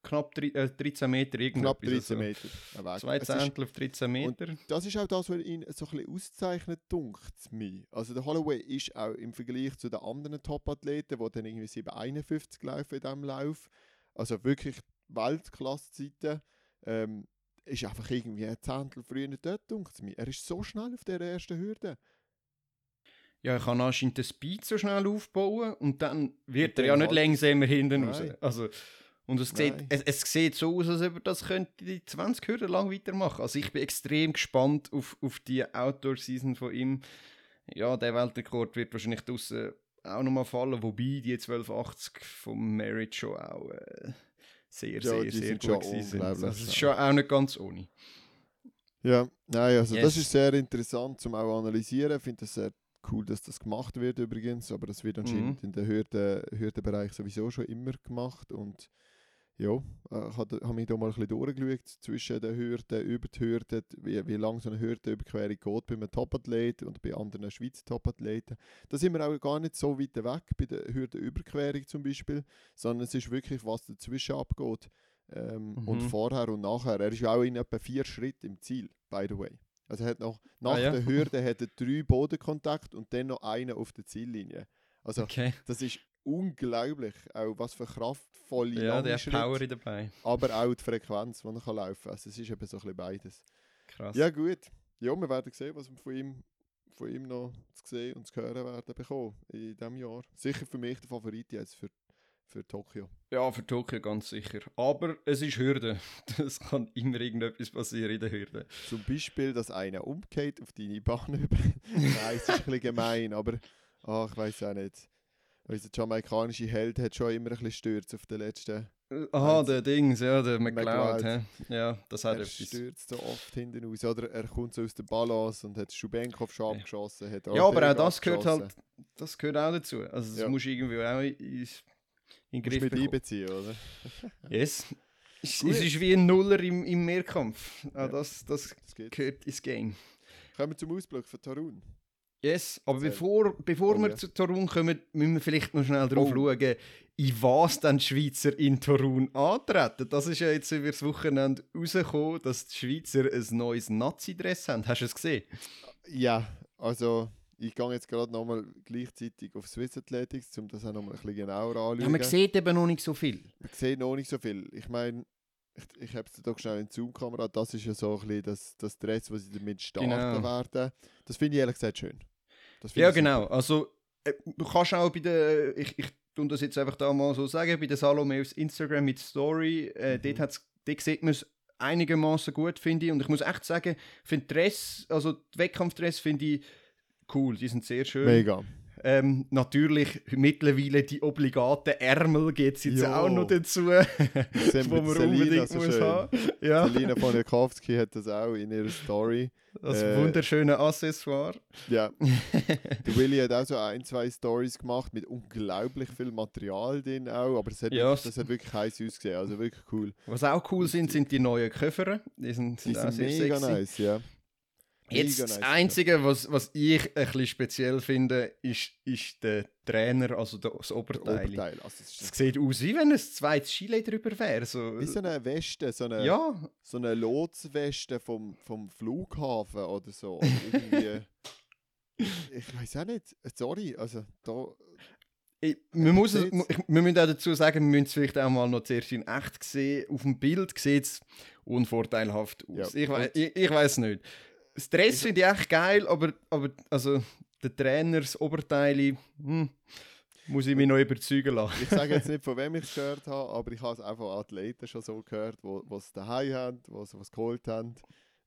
Knapp drei- äh, 13 Meter knapp irgendetwas. 13 also Meter. Zwei Es Zehntel auf 13 Meter. das ist auch das, was ihn so ein bisschen auszeichnet, dunkt mir. Also der Holloway ist auch im Vergleich zu den anderen Top-Athleten, die dann irgendwie 7,51 laufen in diesem Lauf, also wirklich Weltklasse-Zeiten, ähm, ist einfach irgendwie ein Zehntel früher dort, dunkt mir. Er ist so schnell auf der ersten Hürde. Ja, ich kann anscheinend den Speed so schnell aufbauen und dann wird Und er ja nicht langsamer hinten raus. Also, und es sieht, es, es sieht so aus, als ob er das könnte die 20 Hürden lang weitermachen. Also ich bin extrem gespannt auf, auf die Outdoor-Season von ihm. Ja, der Weltrekord wird wahrscheinlich draussen auch nochmal fallen, wobei die 1280 vom Merit schon auch äh, sehr, Ja, sehr, sehr gut sind. unglaublich Also ist schon auch nicht ganz ohne. Ja, nein, also das Yes. ist sehr interessant zum auch analysieren. Ich finde es sehr cool, dass das gemacht wird übrigens, aber das wird anscheinend Mhm. in den Hürden, Hürdenbereich sowieso schon immer gemacht und ja, äh, ich habe hab mich da mal ein bisschen durchgeschaut zwischen den Hürden, über die Hürden, wie, wie lang so eine Hürdenüberquerung geht bei einem Topathleten und bei anderen Schweizer Topathleten. Da sind wir auch gar nicht so weit weg bei der Hürdenüberquerung zum Beispiel, sondern es ist wirklich, was dazwischen abgeht. Ähm, Mhm. Und vorher und nachher. Er ist ja auch in etwa vier Schritten im Ziel, by the way. Also er hat noch, nach Ah, ja. der Hürde hat er drei Bodenkontakt und dann noch einen auf der Ziellinie. Also Okay. das ist unglaublich, auch was für kraftvolle Ja, der hat Power dabei. aber auch die Frequenz, die er kann laufen kann. Also es ist eben so ein bisschen beides. Krass. Ja gut, ja, wir werden sehen, was wir von ihm, von ihm noch zu sehen und zu hören werden bekommen in diesem Jahr. Sicher für mich der Favorit jetzt für, für Tokio. Ja, für Tokio ganz sicher. Aber es ist Hürde. Es kann immer irgendetwas passieren in der Hürde. Zum Beispiel, dass einer umgeht auf deine Bahn über. Nein, es ist ein bisschen gemein, aber ach, ich weiß auch nicht. Unser jamaikanische Held hat schon immer ein bisschen Stürz auf den letzten. Aha, der Dings, ja, der McLeod. McLeod. Ja, das hat Er etwas. stürzt so oft hinten raus. Oder er kommt so aus der Balance und hat Schubenkov schon abgeschossen. Hat Ja, aber auch das gehört halt, das gehört auch dazu. Also das Ja. musst du irgendwie auch in, den Griff mit bekommen. einbeziehen, oder? Yes. Es, es ist wie ein Nuller im, im Mehrkampf. Auch Ja. das, das Das gehört ins Game. Kommen wir zum Ausblick von Tarun. Yes, aber bevor, bevor Oh, wir ja. zu Torun kommen, müssen wir vielleicht noch schnell darauf Oh. schauen, in was dann die Schweizer in Torun antreten. Das ist ja jetzt über das Wochenende rausgekommen, dass die Schweizer ein neues Nazi-Dress haben. Hast du es gesehen? Ja, also ich gehe jetzt gerade nochmal gleichzeitig auf Swiss Athletics, um das auch nochmal ein bisschen genauer anzuschauen. Ja, man sieht eben noch nicht so viel. Man sieht noch nicht so viel. Ich meine, ich, ich habe es doch schnell in die Zoom-Kamera. Das ist ja so ein bisschen das, das Dress, was sie damit starten Genau. werden. Das finde ich ehrlich gesagt schön. Finde Ja, ich super. genau. Also, äh, du kannst auch bei der, ich, ich tue das jetzt einfach da mal so sagen, bei der Salome auf Instagram mit Story, äh, Mhm. dort, hat's, dort sieht man es einigermaßen gut, finde ich. Und ich muss echt sagen, für den Dress, also Wettkampfdress finde ich cool, die sind sehr schön. Mega. Ähm, natürlich mittlerweile die obligaten Ärmel geht es jetzt Jo. auch noch dazu, wo wir man Selina unbedingt so muss schön. haben. Ja, Selina Poniakowski hat das auch in ihrer Story. das äh, wunderschöne Accessoire. Ja. Der Willi hat auch so ein, zwei Stories gemacht mit unglaublich viel Material drin auch, aber es hat, Ja, das hat wirklich heiß ausgesehen, also wirklich cool. Was auch cool sind, sind die neuen Köffer. Die sind, Die sind auch sind sehr mega sexy. nice, ja. Jetzt das. Einzige, was, was ich ein bisschen speziell finde, ist, ist der Trainer, also das Oberteil. Oberteil. Also es sieht aus, wie wenn ein zweites Gilet drüber wäre. So. wie so eine Weste, so eine, ja, so eine Lotsweste vom, vom Flughafen oder so. Oder ich weiß auch nicht, sorry, also da, ich, man muss es, sieht's. ich, wir müssen auch dazu sagen, wir müssen es vielleicht auch mal noch zuerst in echt sehen. Auf dem Bild sieht es unvorteilhaft aus. Ja, ich, ich, ich weiß nicht. Das Dress Ich- finde ich echt geil, aber, aber also, der Trainer, das Oberteil, hm, muss ich mich noch überzeugen lassen. ich sage jetzt nicht, von wem ich es gehört habe, aber ich habe es auch von Athleten schon so gehört, die es daheim haben, die es was geholt haben.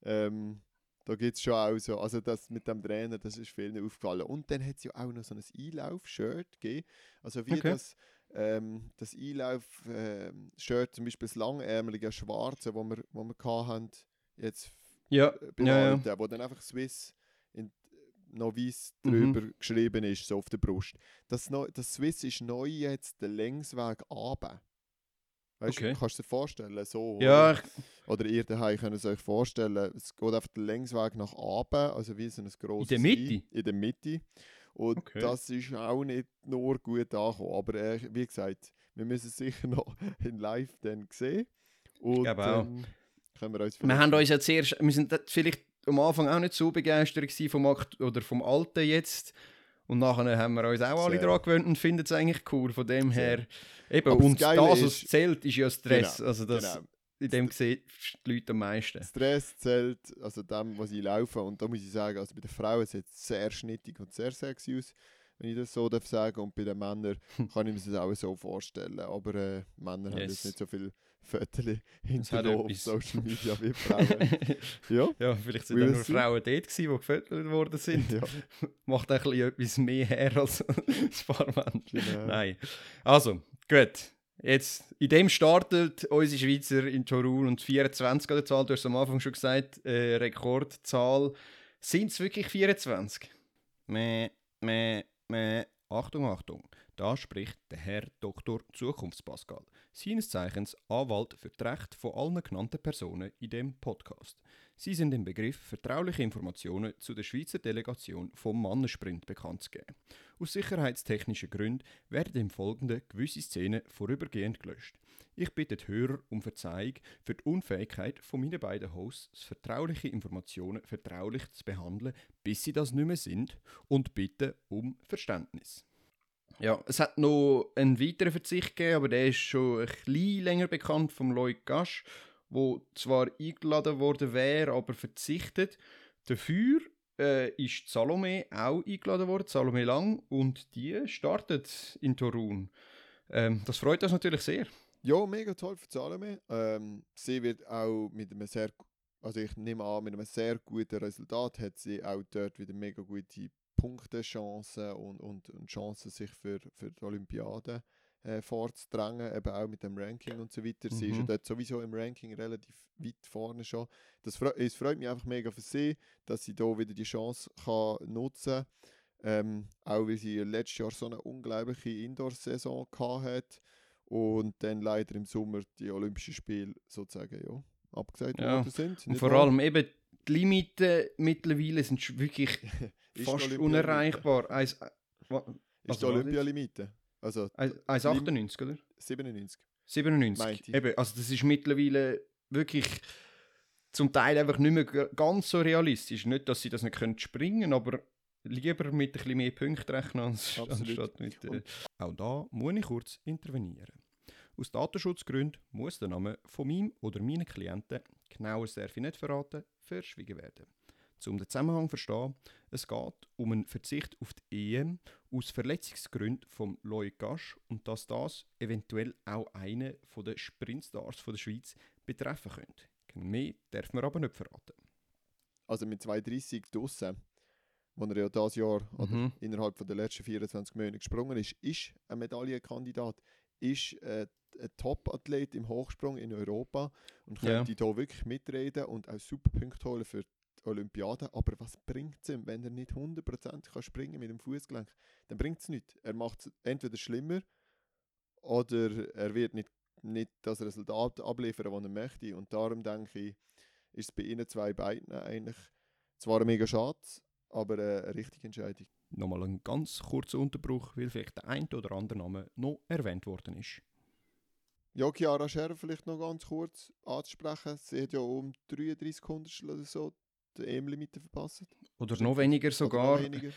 Ähm, da gibt es schon auch so, also das mit dem Trainer, das ist vielen aufgefallen. Und dann hat es ja auch noch so ein Einlauf-Shirt gegeben, also wie Okay. das, ähm, das Einlauf-Shirt, zum Beispiel das langärmelige Schwarze, wo wir, wo wir hatten, jetzt Ja, ja, ja. Wo dann einfach Swiss in, noch Mhm. drüber geschrieben ist, so auf der Brust. Das, neu, das Swiss ist neu jetzt der Längsweg runter. Weißt Okay. du, kannst du dir vorstellen, so. Ja, oder? ich, oder ihr daheim könnt es euch vorstellen, es geht einfach der Längsweg nach oben, also wie so ein grosses der Mitte? I in der Mitte. Und Okay. das ist auch nicht nur gut angekommen, aber äh, wie gesagt, wir müssen es sicher noch in live dann sehen. Und glaube auch. dann können wir uns wir haben uns ja zuerst, wir sind vielleicht am Anfang auch nicht so begeistert vom Akt oder vom Alten jetzt. Und nachher haben wir uns auch alle Sehr. daran gewöhnt und finden es eigentlich cool. Von dem Sehr. her. Eben, Aber das und das, Geile was ist- zählt, ist ja das Stress. Genau, also das, genau. in dem sehen die Leute am meisten. Stress zählt, also dem, was ich laufe. Und da muss ich sagen, also bei den Frauen sieht es sehr schnittig und sehr sexy aus, wenn ich das so darf sagen. Und bei den Männern kann ich mir das auch so vorstellen. Aber äh, Männer haben Yes. jetzt nicht so viel Fotos hinterlassen auf. Social Media wie Frauen. ja. ja, vielleicht sind We'll da nur see. Frauen dort gewesen, die gefüttert worden sind. ja, Macht ein bisschen etwas mehr her als ein paar genau. Nein. Also, gut. Jetzt, in dem startet unsere Schweizer in Torun und 24 an der Zahl. Du hast am Anfang schon gesagt, äh, Rekordzahl. Sind es wirklich 24? Meh, meh, meh. Achtung, Achtung. Da spricht der Herr Dr. Zukunftspascal, seines Zeichens Anwalt für die Rechte von allen genannten Personen in dem Podcast. Sie sind im Begriff, vertrauliche Informationen zu der Schweizer Delegation vom Mannensprint bekannt zu geben. Aus sicherheitstechnischen Gründen werden im Folgenden gewisse Szenen vorübergehend gelöscht. Ich bitte die Hörer um Verzeihung für die Unfähigkeit von meinen beiden Hosts, vertrauliche Informationen vertraulich zu behandeln, bis sie das nicht mehr sind, und bitte um Verständnis. Ja, es hat noch einen weiteren Verzicht gegeben, aber der ist schon ein bisschen länger bekannt vom Lloyd Gasch, wo zwar eingeladen worden wäre, aber verzichtet. Dafür äh, ist Salome auch eingeladen worden, Salome Lang, und die startet in Torun. Ähm, das freut uns natürlich sehr. Ja, mega toll für Salome. Ähm, sie wird auch mit einem sehr, also ich nehme an, mit einem sehr guten Resultat hat sie auch dort wieder mega gute Punktechancen und, und, und Chancen, sich für, für die Olympiade äh, vorzudrängen, eben auch mit dem Ranking und so weiter. Sie ist ja Mhm. dort sowieso im Ranking relativ weit vorne schon. Das fre es freut mich einfach mega für sie, dass sie da wieder die Chance kann nutzen ähm, auch weil sie letztes Jahr so eine unglaubliche Indoor-Saison gehabt hat und dann leider im Sommer die Olympischen Spiele sozusagen ja, abgesagt Ja, worden sind. Und vor allem eben die Limiten mittlerweile sind wirklich Ist fast unerreichbar. Eins- äh, wa- Ist also die was Olympialimite. Also Eins- 1,98, oder? 97. 97. Meinte ich. Eben, also das ist mittlerweile wirklich zum Teil einfach nicht mehr ganz so realistisch. Nicht, dass sie das nicht können springen aber lieber mit ein bisschen mehr Punkten rechnen, als, anstatt mit... Äh, auch da muss ich kurz intervenieren. Aus Datenschutzgründen muss der Name von meinem oder meinen Klienten, genauer darf ich nicht verraten, verschwiegen werden. Um den Zusammenhang zu verstehen, es geht um einen Verzicht auf die EM aus Verletzungsgründen vom Loic Gasch und dass das eventuell auch einen der Sprintstars von der Schweiz betreffen könnte. Mehr darf man aber nicht verraten. Also mit 2,30 draussen, wo er ja dieses Jahr oder Mhm. innerhalb von der letzten 24 Monate gesprungen ist, ist ein Medaillenkandidat, ist äh, ein Top-Athlet im Hochsprung in Europa und Ja. könnte hier wirklich mitreden und auch super Punkte holen für die Olympiade. Aber was bringt es ihm, wenn er nicht 100% kann springen mit dem Fußgelenk? Dann bringt es nichts. Er macht es entweder schlimmer oder er wird nicht, nicht das Resultat abliefern, das er möchte. Und darum denke ich, ist es bei ihnen zwei beiden eigentlich zwar mega schade, aber eine richtige Entscheidung. Nochmal ein ganz kurzer Unterbruch, weil vielleicht der ein oder andere Name noch erwähnt worden ist. Ja, Chiara Scherr vielleicht noch ganz kurz anzusprechen. Sie hat ja um 33 Hundertstel oder so die EM-Limite verpasst. Oder noch weniger sogar. Noch weniger.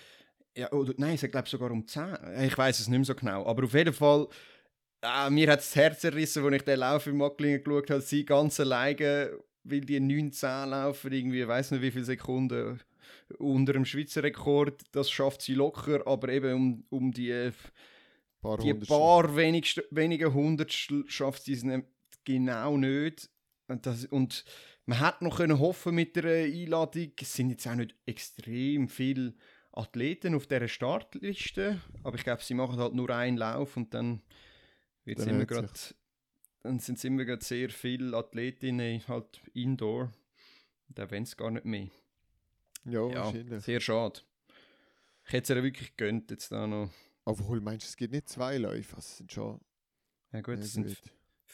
Ja, oder, nein, ich glaube sogar um 10. Ich weiß es nicht mehr so genau. Aber auf jeden Fall, äh, mir hat das Herz errissen, als ich den Lauf im Macklingen geschaut habe. Sie ganz alleine, weil die 9-10 laufen, irgendwie, ich weiß nicht wie viele Sekunden unter dem Schweizer Rekord. Das schafft sie locker, aber eben um, um die, Paar die paar wenigste, wenige Hundertstel schafft sie es nicht- genau nicht. Und, das, und man hätte noch können hoffen mit der Einladung. Es sind jetzt auch nicht extrem viele Athleten auf dieser Startliste, aber ich glaube, sie machen halt nur einen Lauf und dann, wird's Dann immer grad, dann sind es immer grad sehr viele Athletinnen halt indoor. Da wollen es gar nicht mehr. Ja, Ja, wahrscheinlich. sehr schade. Ich hätte es ihr wirklich gönnt jetzt da noch. Obwohl, meinst du, es gibt nicht zwei Läufe? Es sind schon Ja gut, ja, es sind.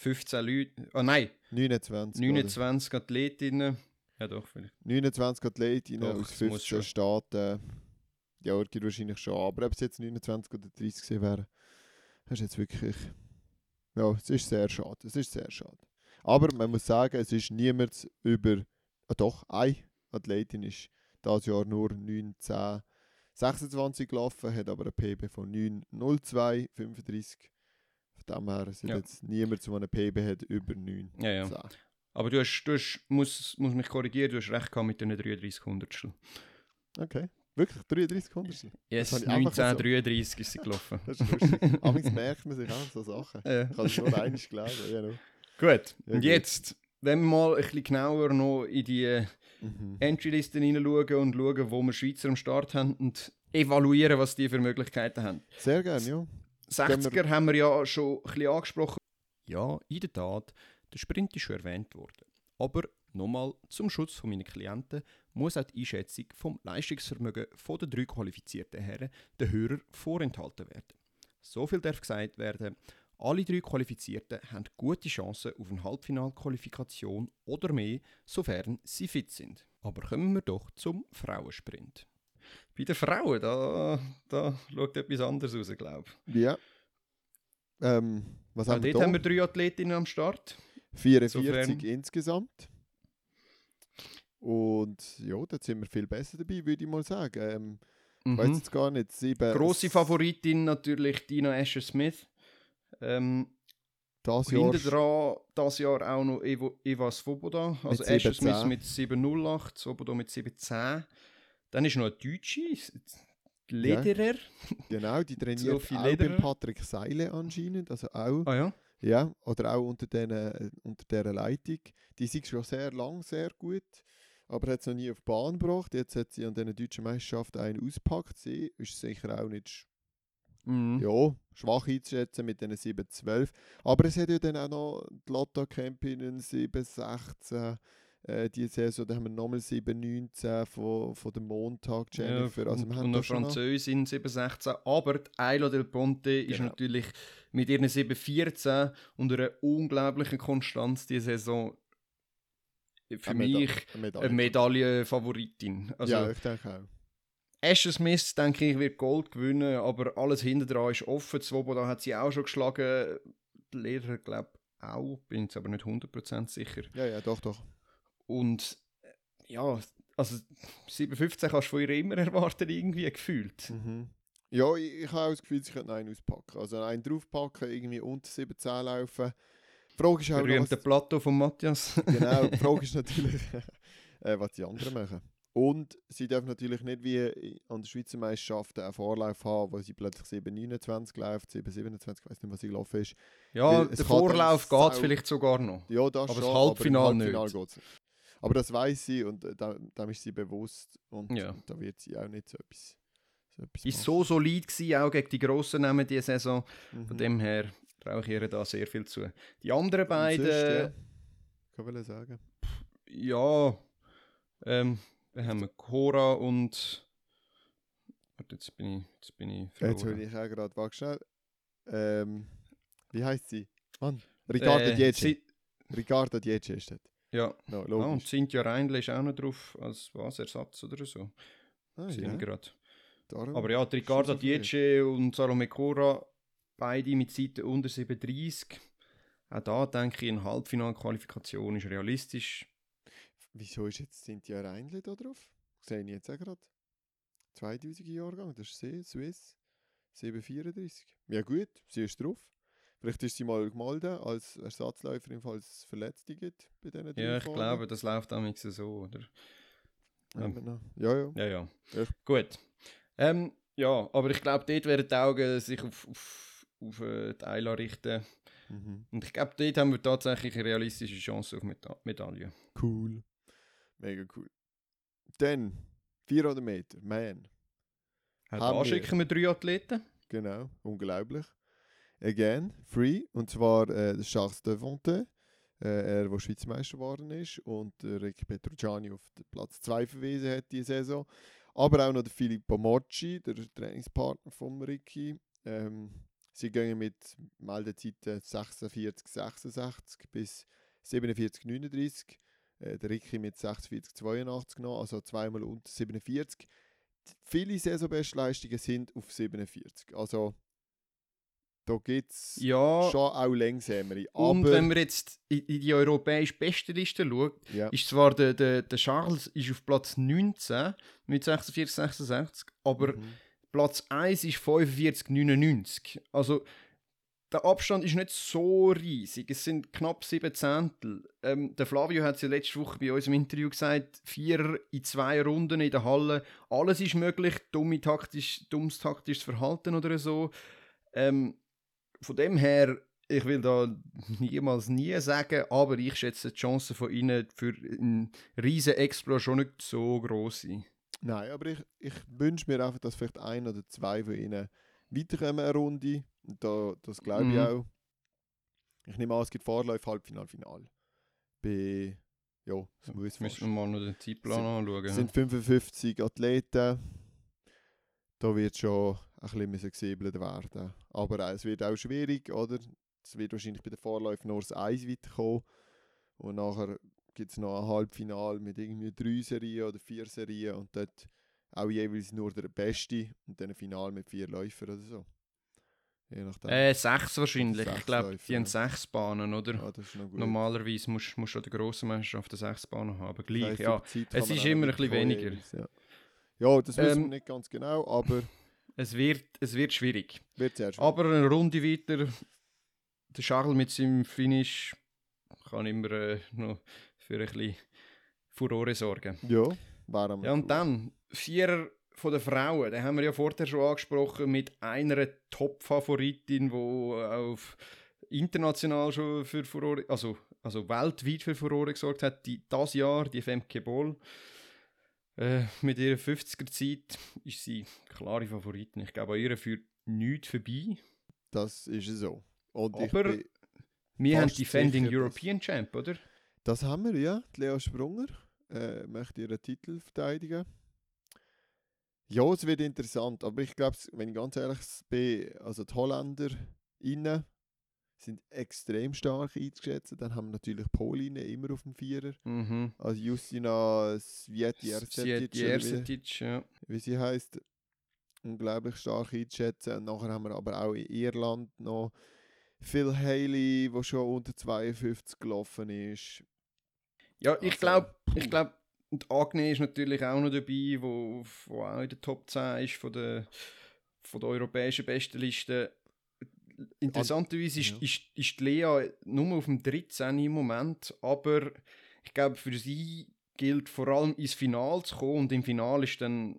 15 Leute. Oh nein, 29. oder? 29 Athletinnen. Ja doch, vielleicht. 29 Athletinnen Doch, aus es muss 15 schon. Staaten. Ja, gibt wahrscheinlich schon. Aber ob es jetzt 29 oder 30 gewesen wären, das ist jetzt wirklich. Ja, es ist sehr schade. Es ist sehr schade. Aber man muss sagen, es ist niemand über. Ah, doch, eine Athletin ist dieses Jahr nur 9, 10, 26 gelaufen, hat aber eine PB von 9, 02, 35. Von dem her ist Ja. jetzt niemand, der eine PB hat über 9, Ja, ja. 10. Aber du hast, du hast muss, muss mich korrigieren, du hast recht gehabt mit den 33 Hundertstel. Okay. Wirklich 33 Hundertstel? Yes, habe ich einfach so- 1933 ist sie gelaufen. Das ist lustig. Merkt man sich auch so Sachen. Ja. Ich habe es nur einmal gelesen. Ja, no. Gut, Ja, und jetzt, wenn wir mal ein bisschen genauer noch in die mhm. Entry-Listen hineinschauen und schauen, wo wir Schweizer am Start haben und evaluieren, was die für Möglichkeiten haben. Sehr gerne, ja. 60er haben wir ja schon ein bisschen angesprochen. Ja, in der Tat, der Sprint ist schon erwähnt worden. Aber nochmal, zum Schutz von meinen Klienten muss auch die Einschätzung vom Leistungsvermögen von der drei qualifizierten Herren den Hörer vorenthalten werden. So viel darf gesagt werden. Alle drei Qualifizierten haben gute Chancen auf eine Halbfinalqualifikation oder mehr, sofern sie fit sind. Aber kommen wir doch zum Frauensprint. Bei den Frauen, da, da schaut etwas anderes raus, glaube ich. Ja. Ähm, was haben wir dort da? haben wir drei Athletinnen am Start. 44 Insofern- insgesamt. Und ja, da sind wir viel besser dabei, würde ich mal sagen. Ähm, Ich weiß Mhm. jetzt gar nicht, sieben... Grosse Favoritin natürlich Dina Asher-Smith. Ähm, Das Jahr dran das Jahr auch noch Evo, Eva Svoboda. Also Mit Asher Smith 7,10. mit 7,08, Svoboda mit 7,10. Dann ist noch eine Deutsche, Lederer. Genau, die trainiert Sophie auch Lederer. beim Patrick Seile anscheinend. Also auch, Ah ja. ja, oder auch unter, den, unter dieser Leitung. Die sind schon sehr lang, sehr gut, aber hat es noch nie auf die Bahn gebracht. Jetzt hat sie an diesen deutschen Meisterschaften einen ausgepackt. Sie ist sicher auch nicht Mhm. ja, schwach einzuschätzen mit diesen 7-12. Aber es hat ja dann auch noch die Lotta Campinnen 7-16. Äh, die Saison, da haben wir nochmal 7-19 von, von dem Montag, Jennifer. Ja, also und, wir haben und da eine schon noch- Französin 716. Aber die Ayla Del Ponte ist Genau. natürlich mit ihren 714 und einer unglaublichen Konstanz diese Saison für eine Meda- mich Medaille. eine Medaillenfavoritin. Also, ja, ich denke auch. Asher Smith, denke ich, wird Gold gewinnen, aber alles hinten dran ist offen. Swoboda hat sie auch schon geschlagen. Die Lehrer, glaube ich, auch. Bin jetzt aber nicht 100% sicher. Ja, ja, doch, doch. Und äh, ja, also 7,15 kannst du von ihr immer erwarten, irgendwie gefühlt. Mhm. Ja, ich, ich habe auch das Gefühl, sie könnten einen auspacken. Also einen draufpacken, irgendwie unter 17 laufen. Die Frage ist auch noch, Berühmter was, Plateau von Matthias. genau, die Frage ist natürlich, äh, was die anderen machen. Und sie dürfen natürlich nicht wie an der Schweizer Meisterschaft einen Vorlauf haben, wo sie plötzlich 7,29 läuft, 7,27, ich weiß nicht, was sie gelaufen ist. ja, es der Vorlauf geht vielleicht sogar noch. Ja, das Aber schon, das Halbfinale im nicht. geht's nicht. Aber das weiß sie und äh, da, dem ist sie bewusst und Ja. da wird sie auch nicht so etwas, so etwas Ist so solid gewesen, auch gegen die grossen Namen diese Saison. machen. Von Mhm. dem her traue ich ihr da sehr viel zu. Die anderen beiden, sonst, ja, kann ich sagen. ja, ähm, dann haben wir Cora und. Warte, jetzt bin ich, jetzt bin ich Jetzt verloren. höre ich auch gerade, warte schnell. Ähm, wie heißt sie? Mann, Ricardo Äh, Diece. Sie- Ricardo Diece ist das. Ja, No, ah, und logisch. Cynthia Reindl ist auch noch drauf, als was, Ersatz oder so. Ah, ja, gerade. Aber ja, die Ricardo schon so viel. Diece und Salome Cora, beide mit Zeiten unter 37. Auch da denke ich, eine Halbfinalqualifikation ist realistisch. Wieso ist jetzt Cynthia Reindl da drauf? Sehe ich jetzt auch gerade. 2000er Jahrgang, das ist sie, Swiss. 734. Ja gut, sie ist drauf. Vielleicht ist sie mal gemeldet als Ersatzläuferin, falls es Verletzte gibt bei diesen Ja, ich glaube, das läuft am so, oder? Noch. Ja, ja. Ja, ja. Ja. Gut. Ähm, ja, aber ich glaube, dort werden die Augen sich auf, auf, auf äh, die Eila richten. Mhm. Und ich glaube, dort haben wir tatsächlich eine realistische Chance auf Meda Medaille. Cool. Mega cool. Dann 400 Meter, man. Auch da schicken wir drei Athleten. Genau, unglaublich. Again, free. Und zwar äh, Charles Devonte, äh, er, der Schweizer Meister geworden ist und der Ricky Petrucciani auf Platz 2 verwiesen hat diese Saison. Aber auch noch der Filippo Mocci, der Trainingspartner von Ricky. Ähm, sie gehen mit Meldezeiten 46, 66 bis 47, 39. Äh, der Ricky mit 46, 82 noch, also zweimal unter 47. Viele Saisonbestleistungen sind auf 47. Also da gibt es Ja, schon auch längsamere. und Aber wenn man jetzt in, in die europäische Bestenliste schaut, ja, ist zwar der, der, der Charles ist auf Platz 19 mit 46, 66, aber mhm. Platz 1 ist 45, 99. Also der Abstand ist nicht so riesig. Es sind knapp sieben Zehntel. Ähm, der Flavio hat es ja letzte Woche bei uns im Interview gesagt, vier in zwei Runden in der Halle. Alles ist möglich, dumme taktisch, dummes taktisches Verhalten oder so. Ähm, von dem her, ich will da niemals nie sagen, aber ich schätze die Chancen von ihnen für einen riesen Exploit schon nicht so groß sind. Nein, aber ich, ich wünsche mir einfach, dass vielleicht ein oder zwei von ihnen weiterkommen eine Runde. Und da, das glaube ich Mhm. auch. Ich nehme an, es gibt Vorläufe, Halbfinal, Final. Bei, ja, es muss Jetzt müssen wir mal noch den Zeitplan anschauen. Es sind 55 Athleten. Da wird schon ein bisschen gesäbelt werden. Aber äh, es wird auch schwierig, oder? Es wird wahrscheinlich bei den Vorläufen nur das Eis weiterkommen. Und nachher gibt es noch ein Halbfinale mit irgendwie drei Serien oder vier Serien und dort auch jeweils nur der Beste und dann ein Finale mit vier Läufern oder so. Je nachdem. Äh, sechs wahrscheinlich. Sechs ich glaube, die haben ja. sechs Bahnen, oder? ja, das ist noch gut. Normalerweise musst du an der grossen Meisterschaft sechs Bahnen haben. Das Gleich, ja. über die Zeit Es ist immer ein bisschen weniger. jeweils, Ja. ja, das wissen wir Ähm, nicht ganz genau, aber Es wird, es wird schwierig. wird sehr schwierig. Aber eine Runde weiter, der Charles mit seinem Finish kann immer äh, noch für ein bisschen Furore sorgen. Ja, mal Ja, und dann Vierer von den Frauen, den haben wir ja vorher schon angesprochen, mit einer Top-Favoritin, die auf international schon für Furore, also, also weltweit für Furore gesorgt hat, die, das Jahr, die Femke Boll. Äh, mit ihrer 50er-Zeit ist sie klare Favoritin. Ich glaube, an ihr führt nichts vorbei. Das ist so. Und Aber- Wir haben Defending sicher, European Champ, oder? das haben wir, ja. Die Lea Sprunger äh, möchte ihren Titel verteidigen. Ja, es wird interessant, aber ich glaube, wenn ich ganz ehrlich bin, also die Holländer innen sind extrem stark einzuschätzen. Dann haben wir natürlich Polinnen immer auf dem Vierer. Mhm. Also Justina Svieti Sviet wie, Jersetic, ja. wie sie heißt, unglaublich stark einzuschätzen. Und nachher haben wir aber auch in Irland noch Phil Haley, der schon unter 52 gelaufen ist. Ja, ich Also, glaube, ich glaube, und Agne ist natürlich auch noch dabei, wo, wo auch in der Top 10 ist von der, von der europäischen Bestenliste. Interessanterweise ist, ja. ist, ist Lea nur auf dem 13 im Moment, aber ich glaube, für sie gilt vor allem ins Finale zu kommen und im Finale ist dann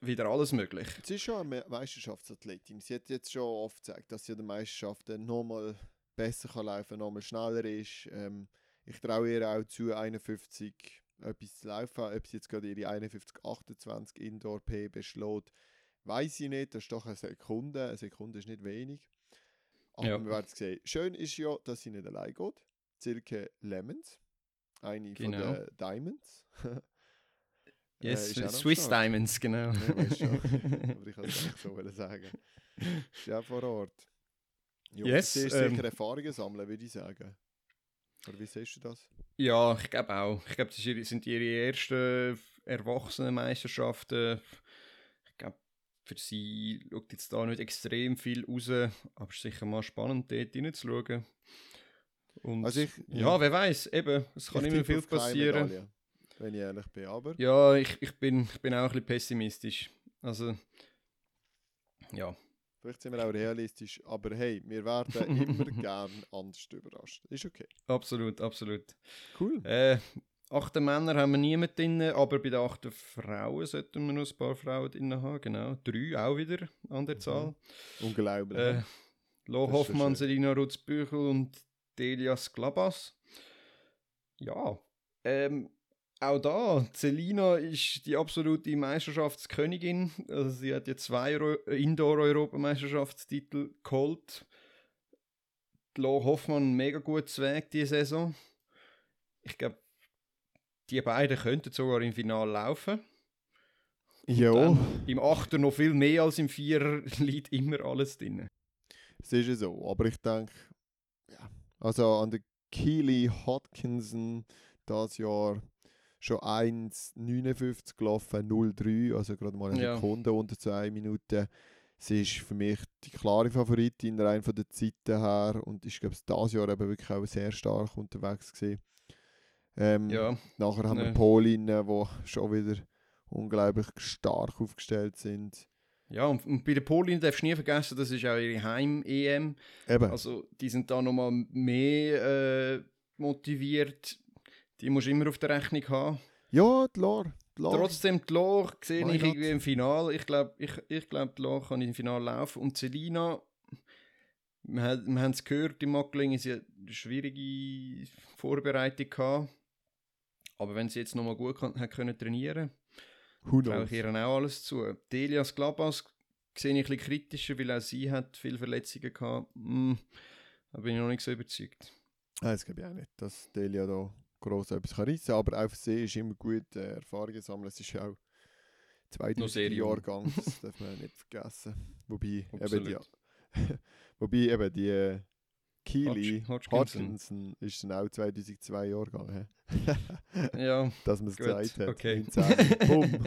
wieder alles möglich. Sie ist schon eine Me- Meisterschaftsathletin. Sie hat jetzt schon oft gesagt, dass sie an den Meisterschaften nochmal besser kann laufen, nochmal schneller ist. Ähm, ich traue ihr auch zu, 51 etwas zu laufen. Ob sie jetzt gerade ihre 51, 28 Indoor PB schlägt, weiß ich nicht. Das ist doch eine Sekunde. Eine Sekunde ist nicht wenig. Aber Ja. wir werden es sehen. Schön ist ja, dass sie nicht allein geht. Silke Lemons, eine Genau. von den Diamonds. Äh, Yes, auch am Swiss. Diamonds, genau. Ja, schon. Aber ich wollte es eigentlich so sagen. Ist ja vor Ort. Ja, Yes, Sie ist ähm, sicher Erfahrungen sammeln, würde ich sagen. Oder wie siehst du das? Ja, ich glaube auch. Ich glaube, das sind ihre ersten Erwachsenenmeisterschaften. Ich glaube, für sie schaut jetzt da nicht extrem viel raus, aber es ist sicher mal spannend, dort reinzuschauen. Und Also ich- ja, ja. wer weiß, eben, es kann immer viel passieren. Medaille, wenn ich ehrlich bin. Aber Ja, ich, ich, bin, ich bin auch ein bisschen pessimistisch. Also, ja. vielleicht sind wir auch realistisch. Aber hey, wir werden immer gern anders überrascht. Ist okay. Absolut, absolut. Cool. Äh, achten Männer haben wir niemand drin, aber bei den achten Frauen sollten wir noch ein paar Frauen drin haben. Genau, drei auch wieder an der Mhm. Zahl. Unglaublich. Äh, Lo Hoffmann. Selina Rutzbüchel und Delias Glabas. Ja, ähm, auch da, Selina ist die absolute Meisterschaftskönigin. Also sie hat jetzt zwei Euro Indoor-Europameisterschaftstitel geholt. Lo Hoffmann mega gutes Weg diese Saison. Ich glaube, die beiden könnten sogar im Finale laufen. ja, Im Achter noch viel mehr als im Vierer liegt immer alles drin. es ist ja so. Aber ich denke, ja. Also an der Keely Hodkinson das Jahr schon 1,59 gelaufen, 0,3, also gerade mal eine Ja. Sekunde unter zwei Minuten. Sie ist für mich die klare Favoritin rein von der Zeiten her und ist, glaube ich, das Jahr eben wirklich auch sehr stark unterwegs gewesen. Ähm, Ja, Nachher haben wir ne. Polinnen, die schon wieder unglaublich stark aufgestellt sind. Ja, und, und bei den Polin darfst du nie vergessen, das ist auch ihre Heim-EM. Eben, Also, die sind da nochmal mehr äh, motiviert. Die musst du immer auf der Rechnung haben. ja, die Lor. Die Lor. Trotzdem, die Loch sehe ich not? irgendwie im Finale. Ich glaube, ich, ich glaub, die Loch kann im Finale laufen. Und Selina, wir, haben- wir haben es gehört, im Macklingen, sie hat eine schwierige Vorbereitung gehabt. Aber wenn sie jetzt nochmal gut kann, können trainieren Who traue ich ihr auch alles zu. Delias Glabas sehe ich ein bisschen kritischer, weil auch sie hat viele Verletzungen gehabt. Mm, da bin ich noch nicht so überzeugt. Das glaube ich auch nicht, dass Delia da gross etwas kann reissen kann. Aber auch für sie ist immer gut äh, Erfahrungen sammeln. Es ist ja auch 2000 jung. Jahrgang, das darf man nicht vergessen. Wobei eben die, wobei eben die äh, Keely Hodg- Hodgkinson. Ist dann auch 2002 Jahrgang. hä? Ja, Dass man es gesagt hat. okay. 19. Bumm.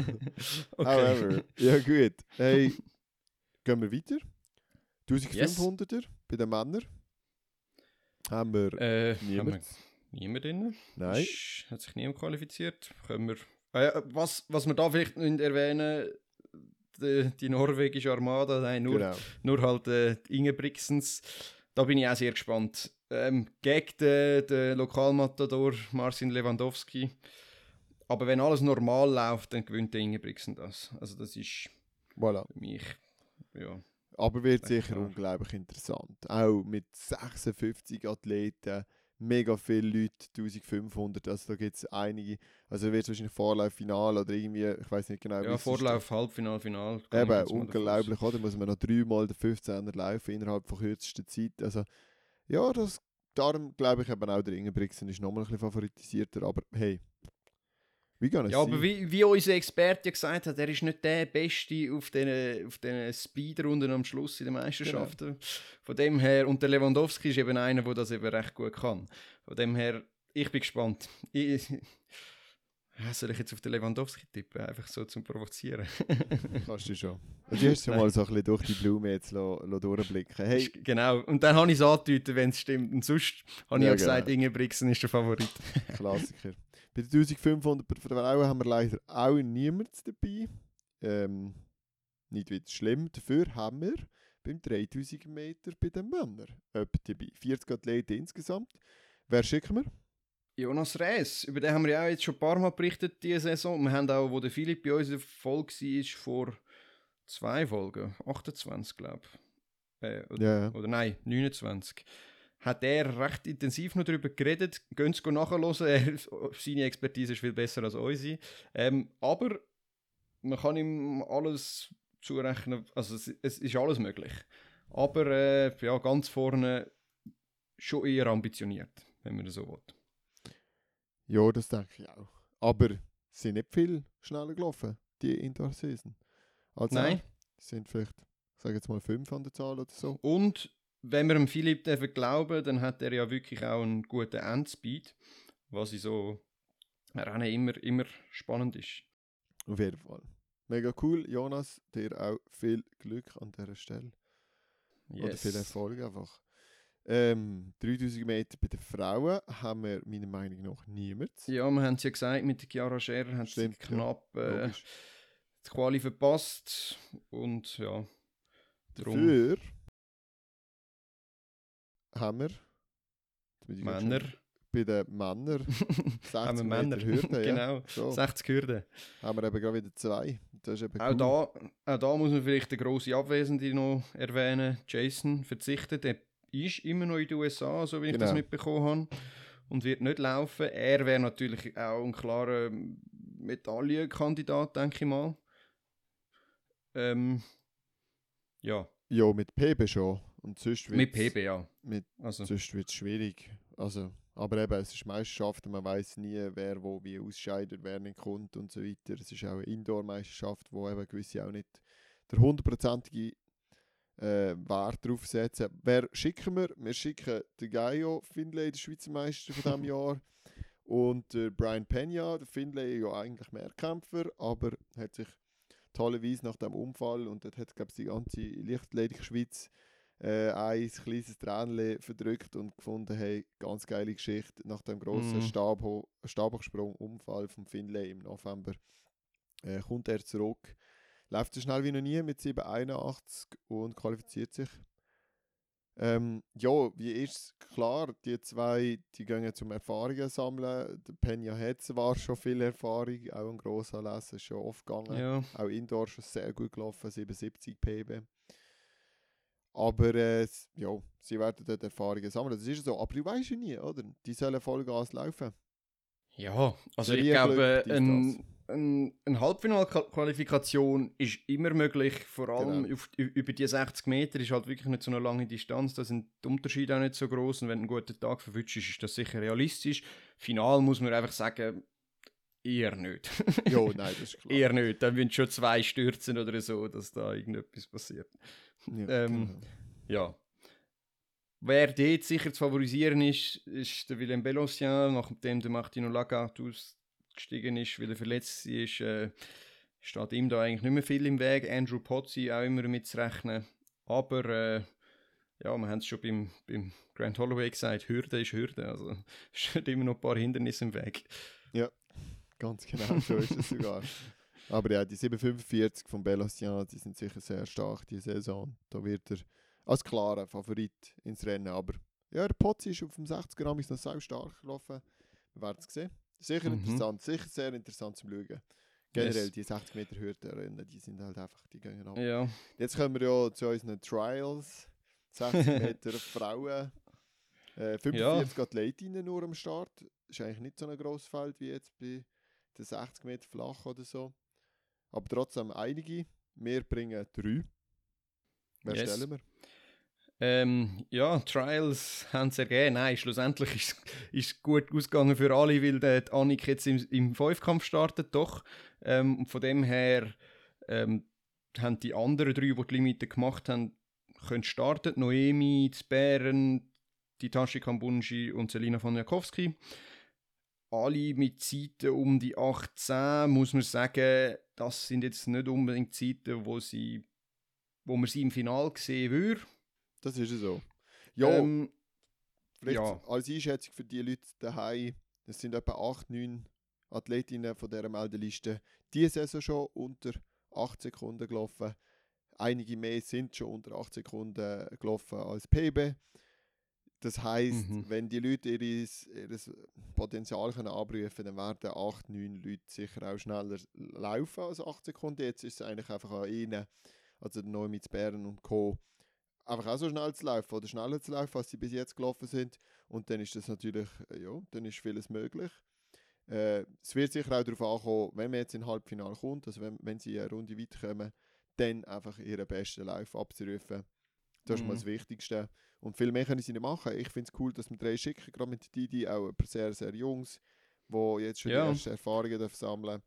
okay. However, ja gut. Hey, gehen wir weiter. 1500er bei den Männern. Haben wir Äh, haben wir niemand. niemand drin? Nein. Ist, hat sich niemand qualifiziert. Können wir, ah ja, was, was wir da vielleicht nicht erwähnen, die, die norwegische Armada, nein, nur, Genau. nur halt äh, die Ingebrigtsens. Da bin ich auch sehr gespannt. Ähm, gegen den, den Lokalmatador Marcin Lewandowski. Aber wenn alles normal läuft, dann gewinnt der Ingebrigtsen das. Also das ist Voilà. für mich, ja. Aber wird sicher klar. unglaublich interessant. Auch mit 56 Athleten, mega viele Leute, 1500. Also da gibt es einige. Also wird es wahrscheinlich Vorlauf, Final oder irgendwie, ich weiß nicht genau. wie Ja. Vorlauf, Halbfinal, Final. Eben, unglaublich, oder? Muss man noch dreimal den 15er laufen innerhalb von kürzester Zeit. Also, ja, das, darum glaube ich eben auch, der Ingebrigtsen ist nochmal ein bisschen favoritisierter. Aber hey, Ja, see. aber wie, wie unser Experte ja gesagt hat, er ist nicht der Beste auf diesen auf den Speedrunden am Schluss in den Meisterschaften. Von dem her, und der Lewandowski ist eben einer, der das eben recht gut kann. Von dem her, ich bin gespannt. Ich, Ja, soll ich jetzt auf den Lewandowski tippen? Einfach so zum Provozieren. Kannst du schon. Und du hast ja mal so ein bisschen durch die Blume jetzt lo, lo durchblicken. Hey, Genau. Und dann habe ich es angedeutet, wenn es stimmt. Und sonst habe ich Ja, ja gesagt, genau. Ingebrigtsen ist der Favorit. Klassiker. Bei den 1500 bei den Frauen haben wir leider auch niemanden dabei. Ähm, nicht wieder schlimm. Dafür haben wir beim 3000 Meter bei den Männern jemanden dabei. 40 Athleten insgesamt. Wer schicken wir? Jonas Rees, über den haben wir ja auch jetzt schon ein paar Mal berichtet diese Saison. Wir haben auch, wo der Philipp bei uns in der Folge war, vor zwei Folgen, 28 glaube ich. Äh, oder, oder nein, 29. Hat er recht intensiv noch darüber geredet. Gehen Sie nachhören. Er, seine Expertise ist viel besser als unsere. Ähm, aber man kann ihm alles zurechnen. Also es, es ist alles möglich. Aber äh, ja, ganz vorne schon eher ambitioniert, wenn man das so will. Ja, das denke ich auch. Aber sind nicht viel schneller gelaufen, die Indoor-Season. Also Nein. Es sind vielleicht, ich sage jetzt mal, fünf an der Zahl oder so. Und wenn wir dem Philipp glauben, dann hat er ja wirklich auch einen guten Endspeed, was in so Rennen immer, immer spannend ist. Auf jeden Fall. Mega cool, Jonas. Dir auch viel Glück an dieser Stelle. Oder viel Erfolg einfach. Ähm, 3000 Meter bei den Frauen haben wir meiner Meinung nach niemand. Ja, wir haben es ja gesagt, mit der Chiara Scherer hat sie Stimmt, ja. knapp äh, die Quali verpasst. Und ja, darum Dafür haben wir Männer. bei den Männern 60 haben wir Männer. Hürde, ja. genau, So, 60 Hürden. haben wir eben gerade wieder zwei. Das ist eben Auch, cool. da, auch da muss man vielleicht den grossen Abwesenden noch erwähnen. Jason verzichtet. Er ist immer noch in den USA, so wie ich das Genau. mitbekommen habe. Und wird nicht laufen. Er wäre natürlich auch ein klarer Medaillenkandidat, denke ich mal. Ähm, ja, Ja, mit PB schon. Und sonst mit PB, ja. Mit, Also, sonst wird es schwierig. Also, aber eben, es ist Meisterschaft und man weiß nie, wer wo wie ausscheidet, wer nicht kommt und so weiter. Es ist auch eine Indoor-Meisterschaft, wo eben gewisse auch nicht der hundertprozentige äh, Wert drauf setzen. Wer schicken wir? Wir schicken den Gaio Findlay, der Schweizer Meister von diesem Jahr. Und der Brian Pena, der Findlay ja eigentlich Mehrkämpfer, aber hat sich tollerweise nach dem Unfall und dort hat, glaube ich, die ganze Lichtledig-Schweiz äh, ein kleines Tränchen verdrückt und gefunden, hey, ganz geile Geschichte. Nach dem grossen Mhm. Stabho Stabhochsprung-Unfall von Finlay im November äh, kommt er zurück. Läuft so schnell wie noch nie mit 7,81 und qualifiziert sich. Ähm, ja, wie ist? Klar, die zwei, die gehen zum Erfahrungen sammeln. Der Penja hat zwar schon viel Erfahrung, auch ein grosser ist schon oft gegangen. ja. Auch Indoor schon sehr gut gelaufen, 77 PB. Aber äh, ja, sie werden dort Erfahrungen sammeln, das ist so. Aber du weißt ja nie, oder? Die sollen Vollgas laufen. Ja, also ich glaube, ein, ein, eine Halbfinalqualifikation ist immer möglich, vor allem Genau. auf, über die 60 Meter ist halt wirklich nicht so eine lange Distanz, da sind die Unterschiede auch nicht so groß und wenn du einen guten Tag verwünscht ist, ist das sicher realistisch. Final muss man einfach sagen, Eher nicht. ja, nein, das ist klar. Eher nicht. Dann würden schon zwei stürzen oder so, dass da irgendetwas passiert. Ja, ähm, genau. Ja. Wer dort sicher zu favorisieren ist, ist der Willem Belossian, nachdem der Martino Lagarde ausgestiegen ist, weil er verletzt ist. Äh, steht ihm da eigentlich nicht mehr viel im Weg. Andrew Pozzi auch immer mitzurechnen. Aber äh, ja, wir haben es schon beim, beim Grant Holloway gesagt, Hürde ist Hürde. Also es stehen immer noch ein paar Hindernisse im Weg. Ganz genau, so ist es sogar. Aber ja, die 745 von Belossian, die sind sicher sehr stark diese Saison. Da wird er als klarer Favorit ins Rennen. Aber ja, der Potzi ist auf dem 60 Gramm ist noch sehr stark gelaufen. Wir werden es sehen. Sicher Mhm. interessant, sicher sehr interessant zum Schauen. Generell Yes. die 60 Meter Hürdenrennen, die sind halt einfach, die gehen ab. Ja, Jetzt kommen wir ja zu unseren Trials. 60 Meter Frauen. Äh, 45 Athletinnen nur am Start. Ist eigentlich nicht so ein grosses Feld wie jetzt bei den 60 Meter flach oder so. Aber trotzdem einige. Wir bringen drei. Wer Yes. stellen wir? Ähm, ja, Trials haben es ergeben. Nein, schlussendlich ist es gut ausgegangen für alle, weil der Annik jetzt im, im Fünfkampf startet, doch. Ähm, und von dem her ähm, haben die anderen drei, die die Limite gemacht haben, können starten. Noemi, Bären, die Tashi Kambunji und Selina von Jakowski. Alle mit Zeiten um die 18, muss man sagen, das sind jetzt nicht unbedingt Zeiten, wo, sie, wo man sie im Finale sehen würde. Das ist ja so. Ja, Ähm, vielleicht ja. als Einschätzung für die Leute daheim. Es sind etwa 8, 9 Athletinnen von dieser Meldeliste diese Saison schon unter 8 Sekunden gelaufen. Einige mehr sind schon unter 8 Sekunden gelaufen als PB. Das heisst, Mhm. wenn die Leute ihr, ihr Potenzial können abrufen können, dann werden 8, 9 Leute sicher auch schneller laufen als 8 Sekunden. Jetzt ist es eigentlich einfach an ihnen, also der Neumitz Bären und Co., einfach auch so schnell zu laufen oder schneller zu laufen, als sie bis jetzt gelaufen sind. Und dann ist das natürlich, äh, ja, dann ist vieles möglich. Äh, es wird sicher auch darauf ankommen, wenn man jetzt in Halbfinale kommt, also wenn, wenn sie eine Runde weit kommen, dann einfach ihren besten Lauf abzurufen. Das ist mal Mhm. das Wichtigste. Und viel mehr können sie nicht machen. Ich finde es cool, dass wir drei schicken, gerade mit Didi, auch ein paar sehr, sehr Jungs, die jetzt schon Ja. die ersten Erfahrungen sammeln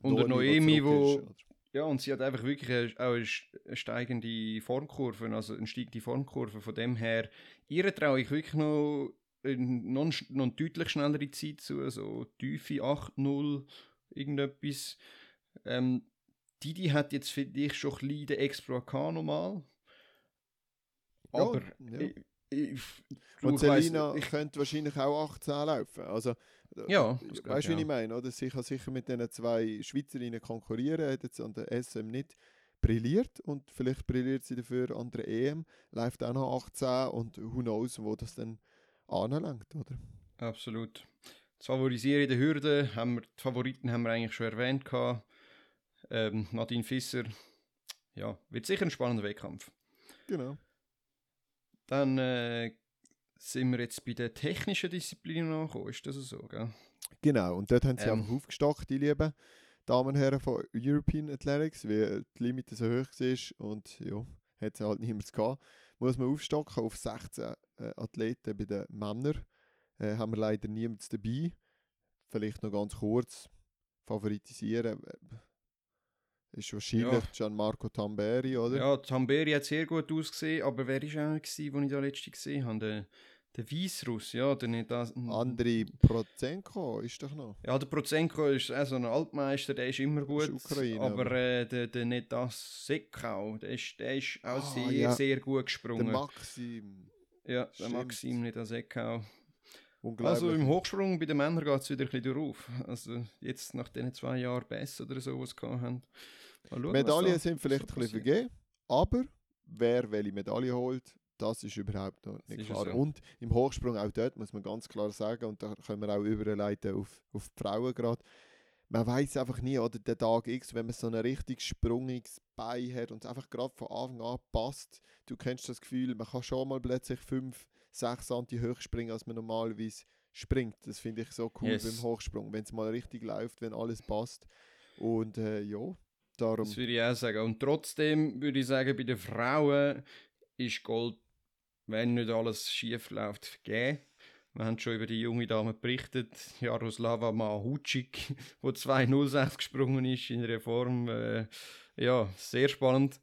Und der Noemi, wo- ist? Ja, und sie hat einfach wirklich auch eine st- eine steigende Formkurve, also eine steigende Formkurve. Von dem her, ihr traue ich wirklich noch eine, noch, noch eine deutlich schnellere Zeit zu, so tiefe 8-0, irgendetwas. Ähm, Didi hat jetzt für dich schon ein bisschen den gehabt, normal. Aber ja. ich, ich, Und ich Selina ich, könnte wahrscheinlich auch 18 laufen. Also, äh, Ja, weißt du, ich wie ich auch. meine? Oder? Sie kann sicher mit diesen zwei Schweizerinnen konkurrieren, hat jetzt an der SM nicht brilliert und vielleicht brilliert sie dafür an der EM, läuft auch noch 18 und who knows, wo das dann anlangt, oder? Absolut. Das Favorisieren in der Hürde, haben wir, die Favoriten haben wir eigentlich schon erwähnt. Gehabt. Ähm, Nadine Fisser, ja, wird sicher ein spannender Wettkampf. Genau. Dann äh, sind wir jetzt bei den technischen Disziplinen angekommen, ist das so, gell? Genau, und dort haben sie Ähm. einfach aufgestockt, die lieben Damen und Herren von European Athletics, weil die Limite so hoch war und ja, hat es halt niemand gehabt. Muss man aufstocken auf 16 äh, Athleten bei den Männern. Äh, haben wir leider niemanden dabei. Vielleicht noch ganz kurz favoritisieren. Ist wahrscheinlich Ja. Gianmarco Tamberi, oder? Ja, Tamberi hat sehr gut ausgesehen, aber wer war auch, gewesen, wo ich da letzte gesehen habe? Der, der Weißruss, ja, der nicht das. Andriy Prozenko ist doch noch. Ja, der Prozenko ist auch so ein Altmeister, der ist immer gut. Ist Ukraine, aber aber- äh, der, der nicht das Sekau, der ist, der ist auch Ah, sehr, ja. sehr gut Der gesprungen. Maxim. ja, der Stimmt. Maxim nicht das Sekau. Also im Hochsprung bei den Männern geht es wieder ein bisschen auf. Also jetzt nach diesen zwei Jahren besser oder so, was sie haben. Schauen, Medaillen da sind vielleicht ein bisschen vergeben, aber wer welche Medaille holt, das ist überhaupt noch nicht klar. so. Und im Hochsprung auch dort muss man ganz klar sagen, und da können wir auch überleiten auf, auf die Frauen gerade, man weiß einfach nie, oder der Tag X, wenn man so ein richtig sprungiges Bein hat und es einfach gerade von Anfang an passt, du kennst das Gefühl, man kann schon mal plötzlich 5, 6 cm höher springen, als man normalerweise springt. Das finde ich so cool Yes. beim Hochsprung, wenn es mal richtig läuft, wenn alles passt. Und äh, ja, darum... Das würde ich auch sagen. Und trotzdem würde ich sagen, bei den Frauen ist Gold, wenn nicht alles schief läuft, vergeben. Wir haben schon über die junge Dame berichtet, Jaroslava Mahucik, die 2,06 gesprungen ist in einer Form. Äh, ja, sehr spannend.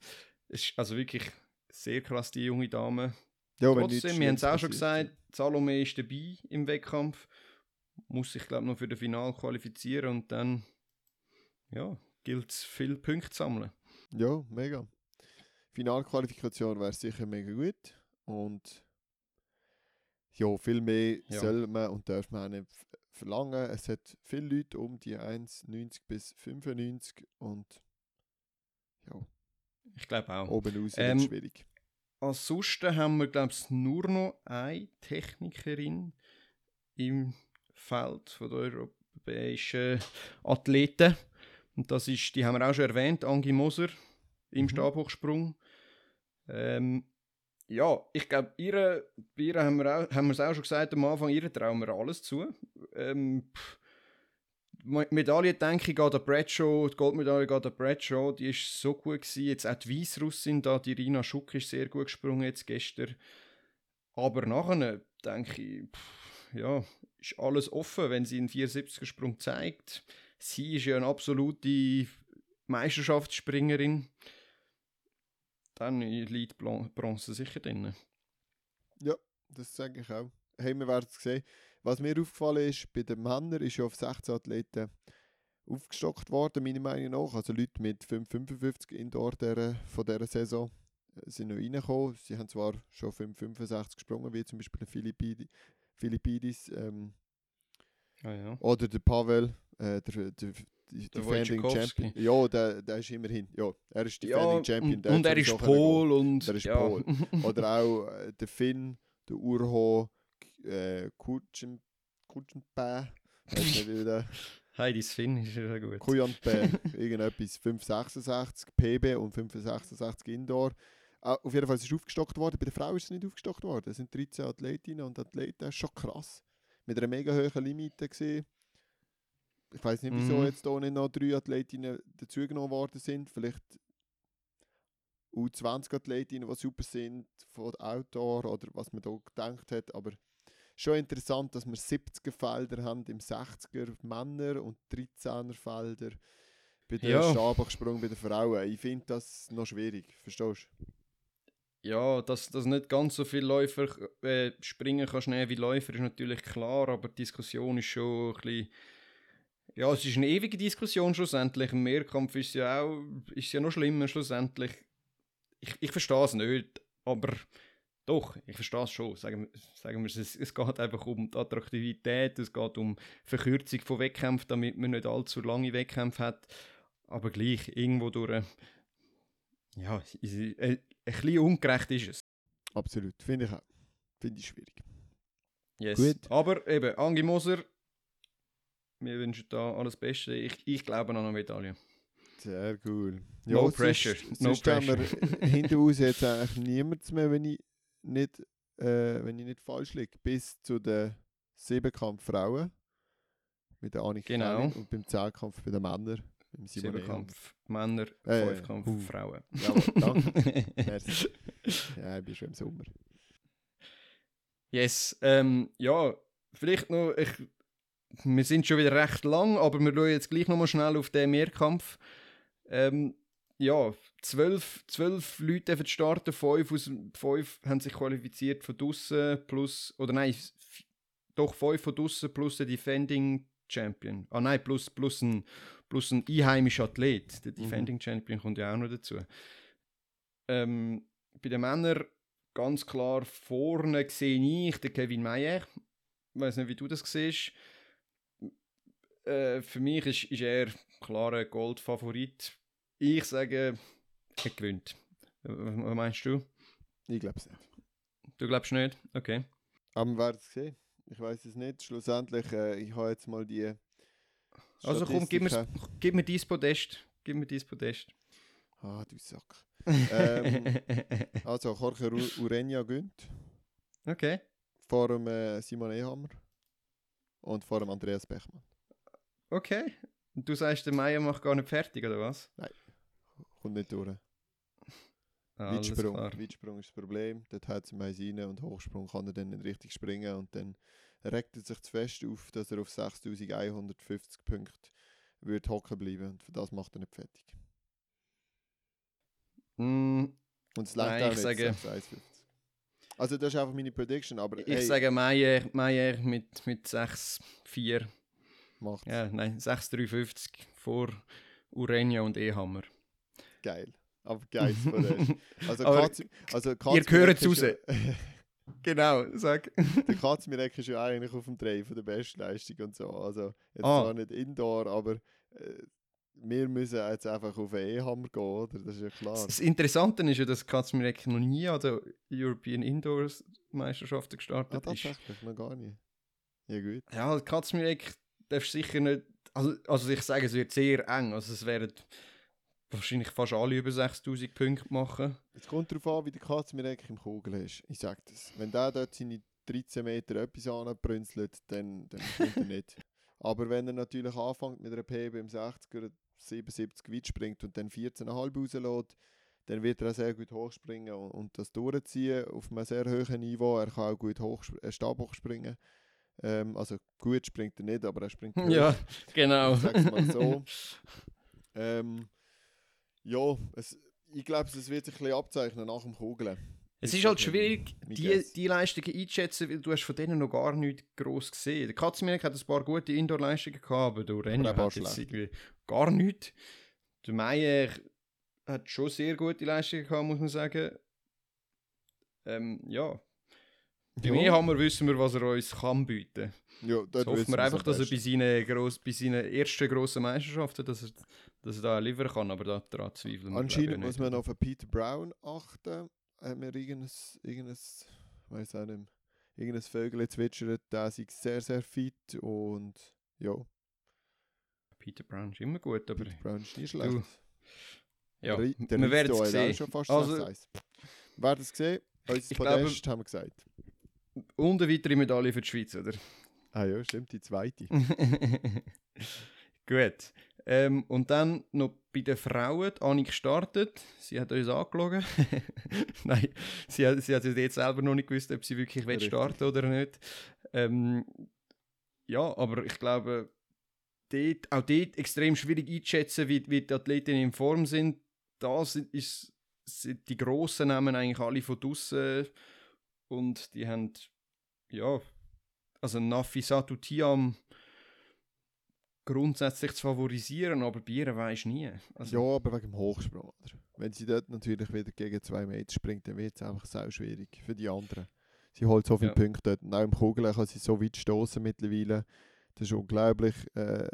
Es ist also wirklich sehr krass, die junge Dame. Ja, Trotzdem, wir haben es auch schon gesagt, Salome ist dabei im Wettkampf. Muss sich, glaube ich, noch für das Final qualifizieren und dann ja, gilt es, viele Punkte zu sammeln. Ja, mega. Finalqualifikation wäre sicher mega gut. Und ja, viel mehr Ja. soll man und darf man auch nicht verlangen. Es hat viele Leute um die 1,90 bis 95 und ja, Ich glaube auch. oben raus Ähm, wird schwierig. Ansonsten haben wir, glaube ich, nur noch eine Technikerin im Feld von der europäischen Athleten. Und das ist, die haben wir auch schon erwähnt, Angie Moser im Mhm. Stabhochsprung. Ähm, ja, ich glaube, ihre, bei ihr haben wir, auch, haben wir es auch schon gesagt am Anfang, ihr trauen wir alles zu. Ähm, pff, Medaille, denke ich, geht an Bradshaw, die Goldmedaille geht an Bradshaw, die ist so gut gewesen. Jetzt auch die Weißrussin da, die Rina Schuck ist sehr gut gesprungen jetzt gestern. Aber nachher, denke ich, pff, ja, ist alles offen, wenn sie einen 74er-Sprung zeigt. Sie ist ja eine absolute Meisterschaftsspringerin. Dann liegt Bronze sicher drin. Das sage ich auch. Haben wir werden es gesehen. Was mir aufgefallen ist, bei den Männern ist ja auf 16 Athleten aufgestockt worden, meiner Meinung nach. Also Leute mit 5,55 Indoor der, von dieser Saison äh, sind noch reingekommen. Sie haben zwar schon 5,65 gesprungen, wie zum Beispiel der Philippidi, Philippidis ähm, Ah, ja. oder der Pavel, äh, der, der, Defending. Champion. Ja, der, der ist immerhin. Ja, er ist Ja, Defending Champion. und, der und er ist. Pol und Der ist ja. Pol. Oder auch äh, der Finn, der Urho, äh, Kutschen, Kutschenpä, weiß nicht wie der, Heidis Finn ist ja gut. Kujanpä, irgendetwas, 566 PB und 566 Indoor. Ah, auf jeden Fall ist es aufgestockt worden, bei der Frau ist es nicht aufgestockt worden. Es sind 13 Athletinnen und Athleten, das ist schon krass. Mit einer mega hohen Limite gesehen. Ich weiß nicht, wieso Mhm. jetzt hier nicht noch drei Athletinnen dazugenommen worden sind. Vielleicht U20-Athletinnen, die super sind, von Outdoor oder was man da gedacht hat. Aber schon interessant, dass wir 70er Felder haben im 60er Männer und 13er Felder bei der Ja. Stabhochsprung bei den Frauen. Ich finde das noch schwierig, verstehst du? Ja, dass, dass nicht ganz so viele Läufer äh, springen kannst nehmen wie Läufer, ist natürlich klar, aber die Diskussion ist schon ein bisschen... Ja, es ist eine ewige Diskussion schlussendlich. Im Mehrkampf ist es ja auch ist ja noch schlimmer schlussendlich. Ich, ich verstehe es nicht, aber doch, ich verstehe es schon. Sagen, wir- sagen wir es, es, geht einfach um die Attraktivität, es geht um Verkürzung von Wettkämpfen, damit man nicht allzu lange Wettkämpfe hat. Aber gleich, irgendwo durch... Ja, es- äh, ein bisschen ungerecht ist es. Absolut, finde ich auch. Finde ich schwierig. Yes. Gut. Aber eben, Angi Moser, wir wünschen da alles Beste. Ich, ich glaube an eine Medaille. Sehr cool. No sonst- pressure, no Sonst haben wir hinten raus jetzt eigentlich niemanden mehr, wenn ich nicht, äh, wenn ich nicht falsch liege. Bis zu den Siebenkampf Frauen mit der Annika Genau. Kelly und beim Zehnkampf bei den Männern. Ehrmann. Siebenkampf Männer, Äh, Fünfkampf uh. Frauen. Jawohl, danke. Merci. Ja, ich bin schon im Sommer. Yes, ähm, ja, vielleicht noch, ich, wir sind schon wieder recht lang, aber wir schauen jetzt gleich nochmal schnell auf den Mehrkampf. Ähm, ja, zwölf, zwölf Leute dürfen starten, fünf, aus, fünf haben sich qualifiziert von draussen plus, oder nein, doch fünf von draussen plus der Defending Champion. Ah nein, plus, plus, ein, plus ein einheimischer Athlet. Der Mhm. Defending Champion kommt ja auch noch dazu. Ähm, bei den Männern ganz klar vorne sehe ich den Kevin Meyer. Ich weiß nicht, wie du das siehst. Äh, für mich ist, ist er klar ein Goldfavorit. Ich sage, er gewinnt. Was meinst du? Ich glaube es nicht. Du glaubst nicht? Okay. Aber wir werden es sehen. Ich weiß es nicht. Schlussendlich, äh, ich habe jetzt mal die. Also komm, gib gib mir dein Podest. Gib mir dein Podest. Ah, du Sack. Ähm, also, Jorge Urenia gönnt. okay. Vor dem äh, Simon Ehammer. Und vor dem Andreas Bechmann. Okay. Und du sagst, der Meier macht gar nicht fertig, oder was? Kommt nicht durch. Alles Weitsprung. Weitsprung ist das Problem. Dort hat sie meins rein und Hochsprung kann er dann nicht richtig springen und dann regt er sich zu fest auf, dass er auf 6150 Punkte wird hocken bleiben. Und für das macht er nicht fertig. Mm, Und es Nein, auch ich nicht sage- 651. Also das ist einfach meine Prediction, aber ich hey, sage Meier, Meier mit, mit 6-4. Macht's. Ja, nein, 6-350 vor Urenia und Ehammer. Geil. Aber geil. Also, Katz, also ihr Katzmirek gehört ist raus. Genau, sag. Der Katzmirek ist ja eigentlich auf dem Dreh von der Bestleistung und so. Also jetzt Ah. zwar nicht Indoor, aber äh, wir müssen jetzt einfach auf einen E-Hammer gehen, oder? Das ist ja klar. Das Interessante ist ja, dass Katzmirek noch nie an der European Indoors Meisterschaften Ah, gestartet ist. tatsächlich, noch gar nicht. Ja gut. Ja, Katzmirek darf sicher nicht. Also, also ich sage, es wird sehr eng. Also es werden wahrscheinlich fast alle über 6000 Punkte machen. Es kommt darauf an, wie der Katzmirek im Kugel ist. Ich sag das. Wenn der dort seine 13 Meter etwas anbrünzelt, dann, dann kommt er nicht. Aber wenn er natürlich anfängt mit einer PB im 60er 77 weit springt und dann 14,5 rauslässt, dann wird er auch sehr gut hochspringen und, und das durchziehen auf einem sehr hohen Niveau. Er kann auch gut hoch, äh, Stabhoch springen. Ähm, also gut springt er nicht, aber er springt hoch. Ja, genau. Ich mal so. Ähm, ja, es, ich glaube, es wird sich ein bisschen abzeichnen nach dem Kugeln. Es Ist halt schwierig, die, die Leistungen einzuschätzen, weil du hast von denen noch gar nichts gross gesehen. Der Katzmirek hat ein paar gute Indoor-Leistungen gehabt, aber der Renner hat jetzt irgendwie gar nichts. Der Meier hat schon sehr gute Leistungen gehabt, muss man sagen. Ähm, ja, beim Ja. E-Hammer wissen wir, was er uns kann bieten Ja, Jetzt dort hoffen wir einfach, dass er bei seinen, gross, bei seinen ersten grossen Meisterschaften, dass er, dass er da liefern kann, aber da daran zweifeln wir Anscheinend muss man auf einen Peter Brown achten. Hat mir irgendein, irgendein weiß auch nicht mehr, irgendein Vögel zwitschert, der sei sehr, sehr fit und ja, Peter Brown ist immer gut, aber Peter Brown ist nicht schlecht. ja, Der wir werden es sehen. schon fast Also- 6-1. Wer das gesehen? Unser ich glaube- Podest haben wir gesagt. Und eine weitere Medaille für die Schweiz, oder? Ah ja, stimmt, die zweite. Gut. Ähm, und dann noch bei den Frauen, die Annik gestartet. Sie hat uns angelogen. Nein, sie hat, sie hat jetzt selber noch nicht gewusst, ob sie wirklich will starten oder nicht. Ähm, ja, aber ich glaube, dort, auch dort extrem schwierig einzuschätzen, wie, wie die Athletinnen in Form sind. Da sind, ist, sind die grossen Namen eigentlich alle von draussen und die haben, ja, also Nafisatu Tiam grundsätzlich zu favorisieren, aber ihr weisst nie. Also, ja, aber wegen dem Hochsprung. Oder? Wenn sie dort natürlich wieder gegen 2 Meter springt, dann wird es einfach sehr schwierig für die anderen. Sie holt so viele Ja. Punkte dort. Und auch im Kugeln kann sie so weit stoßen mittlerweile. Das ist unglaublich. Äh,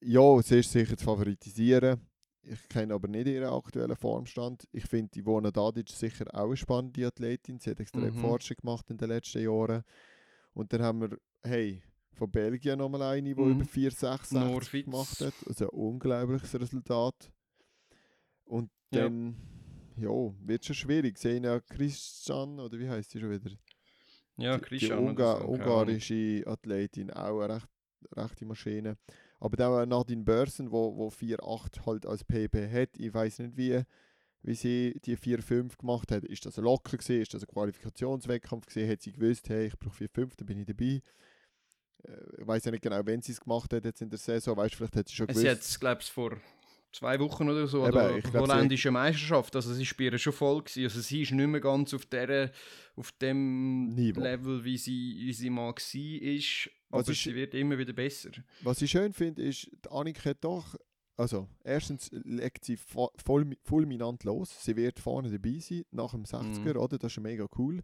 ja, sie ist sicher zu favoritisieren. Ich kenne aber nicht ihren aktuellen Formstand. Ich finde, Ivona Dadic sicher auch eine spannende Athletin. Sie hat extrem Mhm. Fortschritt gemacht in den letzten Jahren. Und dann haben wir, hey, von Belgien nochmal eine, die Mhm. über 4,66 Norwitz. gemacht hat. Also ein unglaubliches Resultat. Und Ja. dann, ja, wird schon schwierig. Sehen ja Christian, oder wie heißt sie schon wieder? ja, die, die Christian. oder Unga so, keine ungarische Athletin, auch eine recht, rechte Maschine. Aber dann Nadine Börsen, wo, wo 4,8 halt als PP hat. Ich weiß nicht, wie, wie sie die 4,5 gemacht hat. Ist das ein Locker gewesen? Ist das ein Qualifikationswettkampf gewesen? Hat sie gewusst, hey, ich brauche 4,5, dann bin ich dabei. Äh, Ich weiß ja nicht genau, wenn sie es gemacht hat jetzt in der Saison. Weißt du, vielleicht hat sie schon gewusst. Sie hat es, glaube ich, vor zwei Wochen oder so, Eben, oder ich glaub, sie- holländische Meisterschaft. Also sie spielen schon voll gewesen. Also sie ist nicht mehr ganz auf, der, auf dem Niveau. Level, wie sie, wie sie mal war. Ist, Was aber ist- sie wird immer wieder besser. Was ich schön finde, ist, die Annik hat doch, also erstens legt sie vo- voll, fulminant los. Sie wird vorne dabei sein, nach dem 60er, Mhm. oder? Das ist schon mega cool.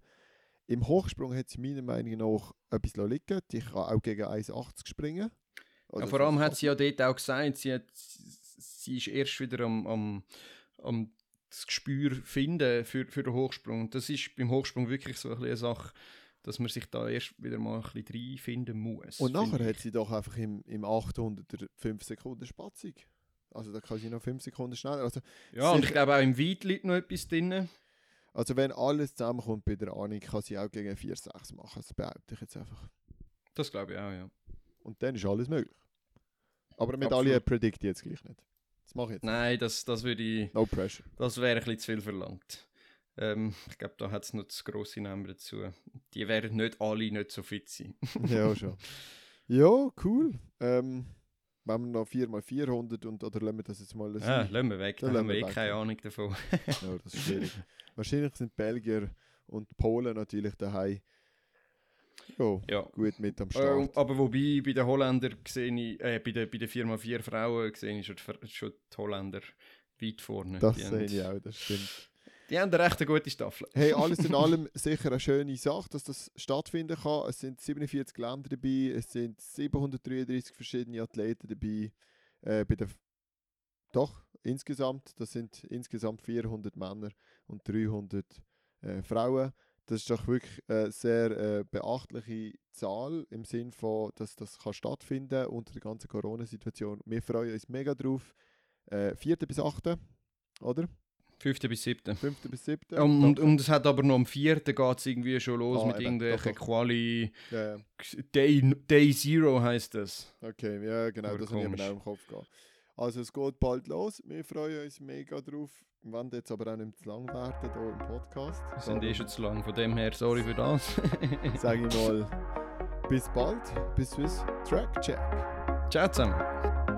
Im Hochsprung hat sie meiner Meinung nach etwas liegen Die kann auch gegen 1,80 springen. Ja, Oder vor allem hat sie ja dort auch gesagt, sie, hat, sie ist erst wieder am, am, am das Gespür finden für, für den Hochsprung. Das ist beim Hochsprung wirklich so ein eine Sache, dass man sich da erst wieder mal ein bisschen reinfinden muss. Und nachher hat sie doch einfach im, im 800er 5 Sekunden Spatzig. Also da kann sie noch 5 Sekunden schneller. Also, Ja, und ich glaube auch im Weit liegt noch etwas drin. also wenn alles zusammenkommt bei der Annik, kann sie auch gegen 4,6 machen. Das behaupte ich jetzt einfach. Das glaube ich auch, ja. Und dann ist alles möglich. Aber eine Medaille predict ich jetzt gleich nicht. Das mache ich jetzt. Nein, das, das würde ich, No pressure. das wäre ein bisschen zu viel verlangt. Ähm, ich glaube, da hat es noch das grosse Namen dazu. Die werden nicht alle nicht so fit sein. ja, schon. Ja, cool. Ähm, wenn wir noch 4x400 und oder lassen wir das jetzt mal Ah, sein? lassen wir weg, da haben wir eh keine. Ahnung davon. Ja, das ist schwierig. Wahrscheinlich sind Belgier und Polen natürlich daheim. Ja, Ja. gut mit am Äh, Start. aber wobei, bei den Holländern sehe ich, äh, bei den, bei den 4x4 Frauen sehe ich schon, die schon die Holländer weit vorne. das die sehe ich auch, das stimmt. Die haben eine recht gute Staffel. Hey, alles in allem sicher eine schöne Sache, dass das stattfinden kann. Es sind 47 Länder dabei, es sind 733 verschiedene Athleten dabei. Äh, bei der Doch, insgesamt, das sind insgesamt 400 Männer und 300 äh, Frauen. Das ist doch wirklich eine sehr äh, beachtliche Zahl im Sinn von, dass das kann stattfinden unter der ganzen Corona-Situation. Wir freuen uns mega drauf. Äh, 4. bis 8. oder? 5. bis 7. 5. bis 7. Und, und, und es hat aber noch am 4. geht es irgendwie schon los Ah, mit eben, irgendwelchen doch, doch. Quali. ja, ja. Day, Day Zero heißt das. Okay, ja genau, Aber das habe ich mir auch im Kopf gehabt. Also es geht bald los, wir freuen uns mega drauf. Wir wollen jetzt aber auch nicht zu lang werden hier im Podcast. Wir sind eh schon zu lang, von dem her sorry für das. Sage ich mal, bis bald, bis Swiss Track Check. Ciao zusammen.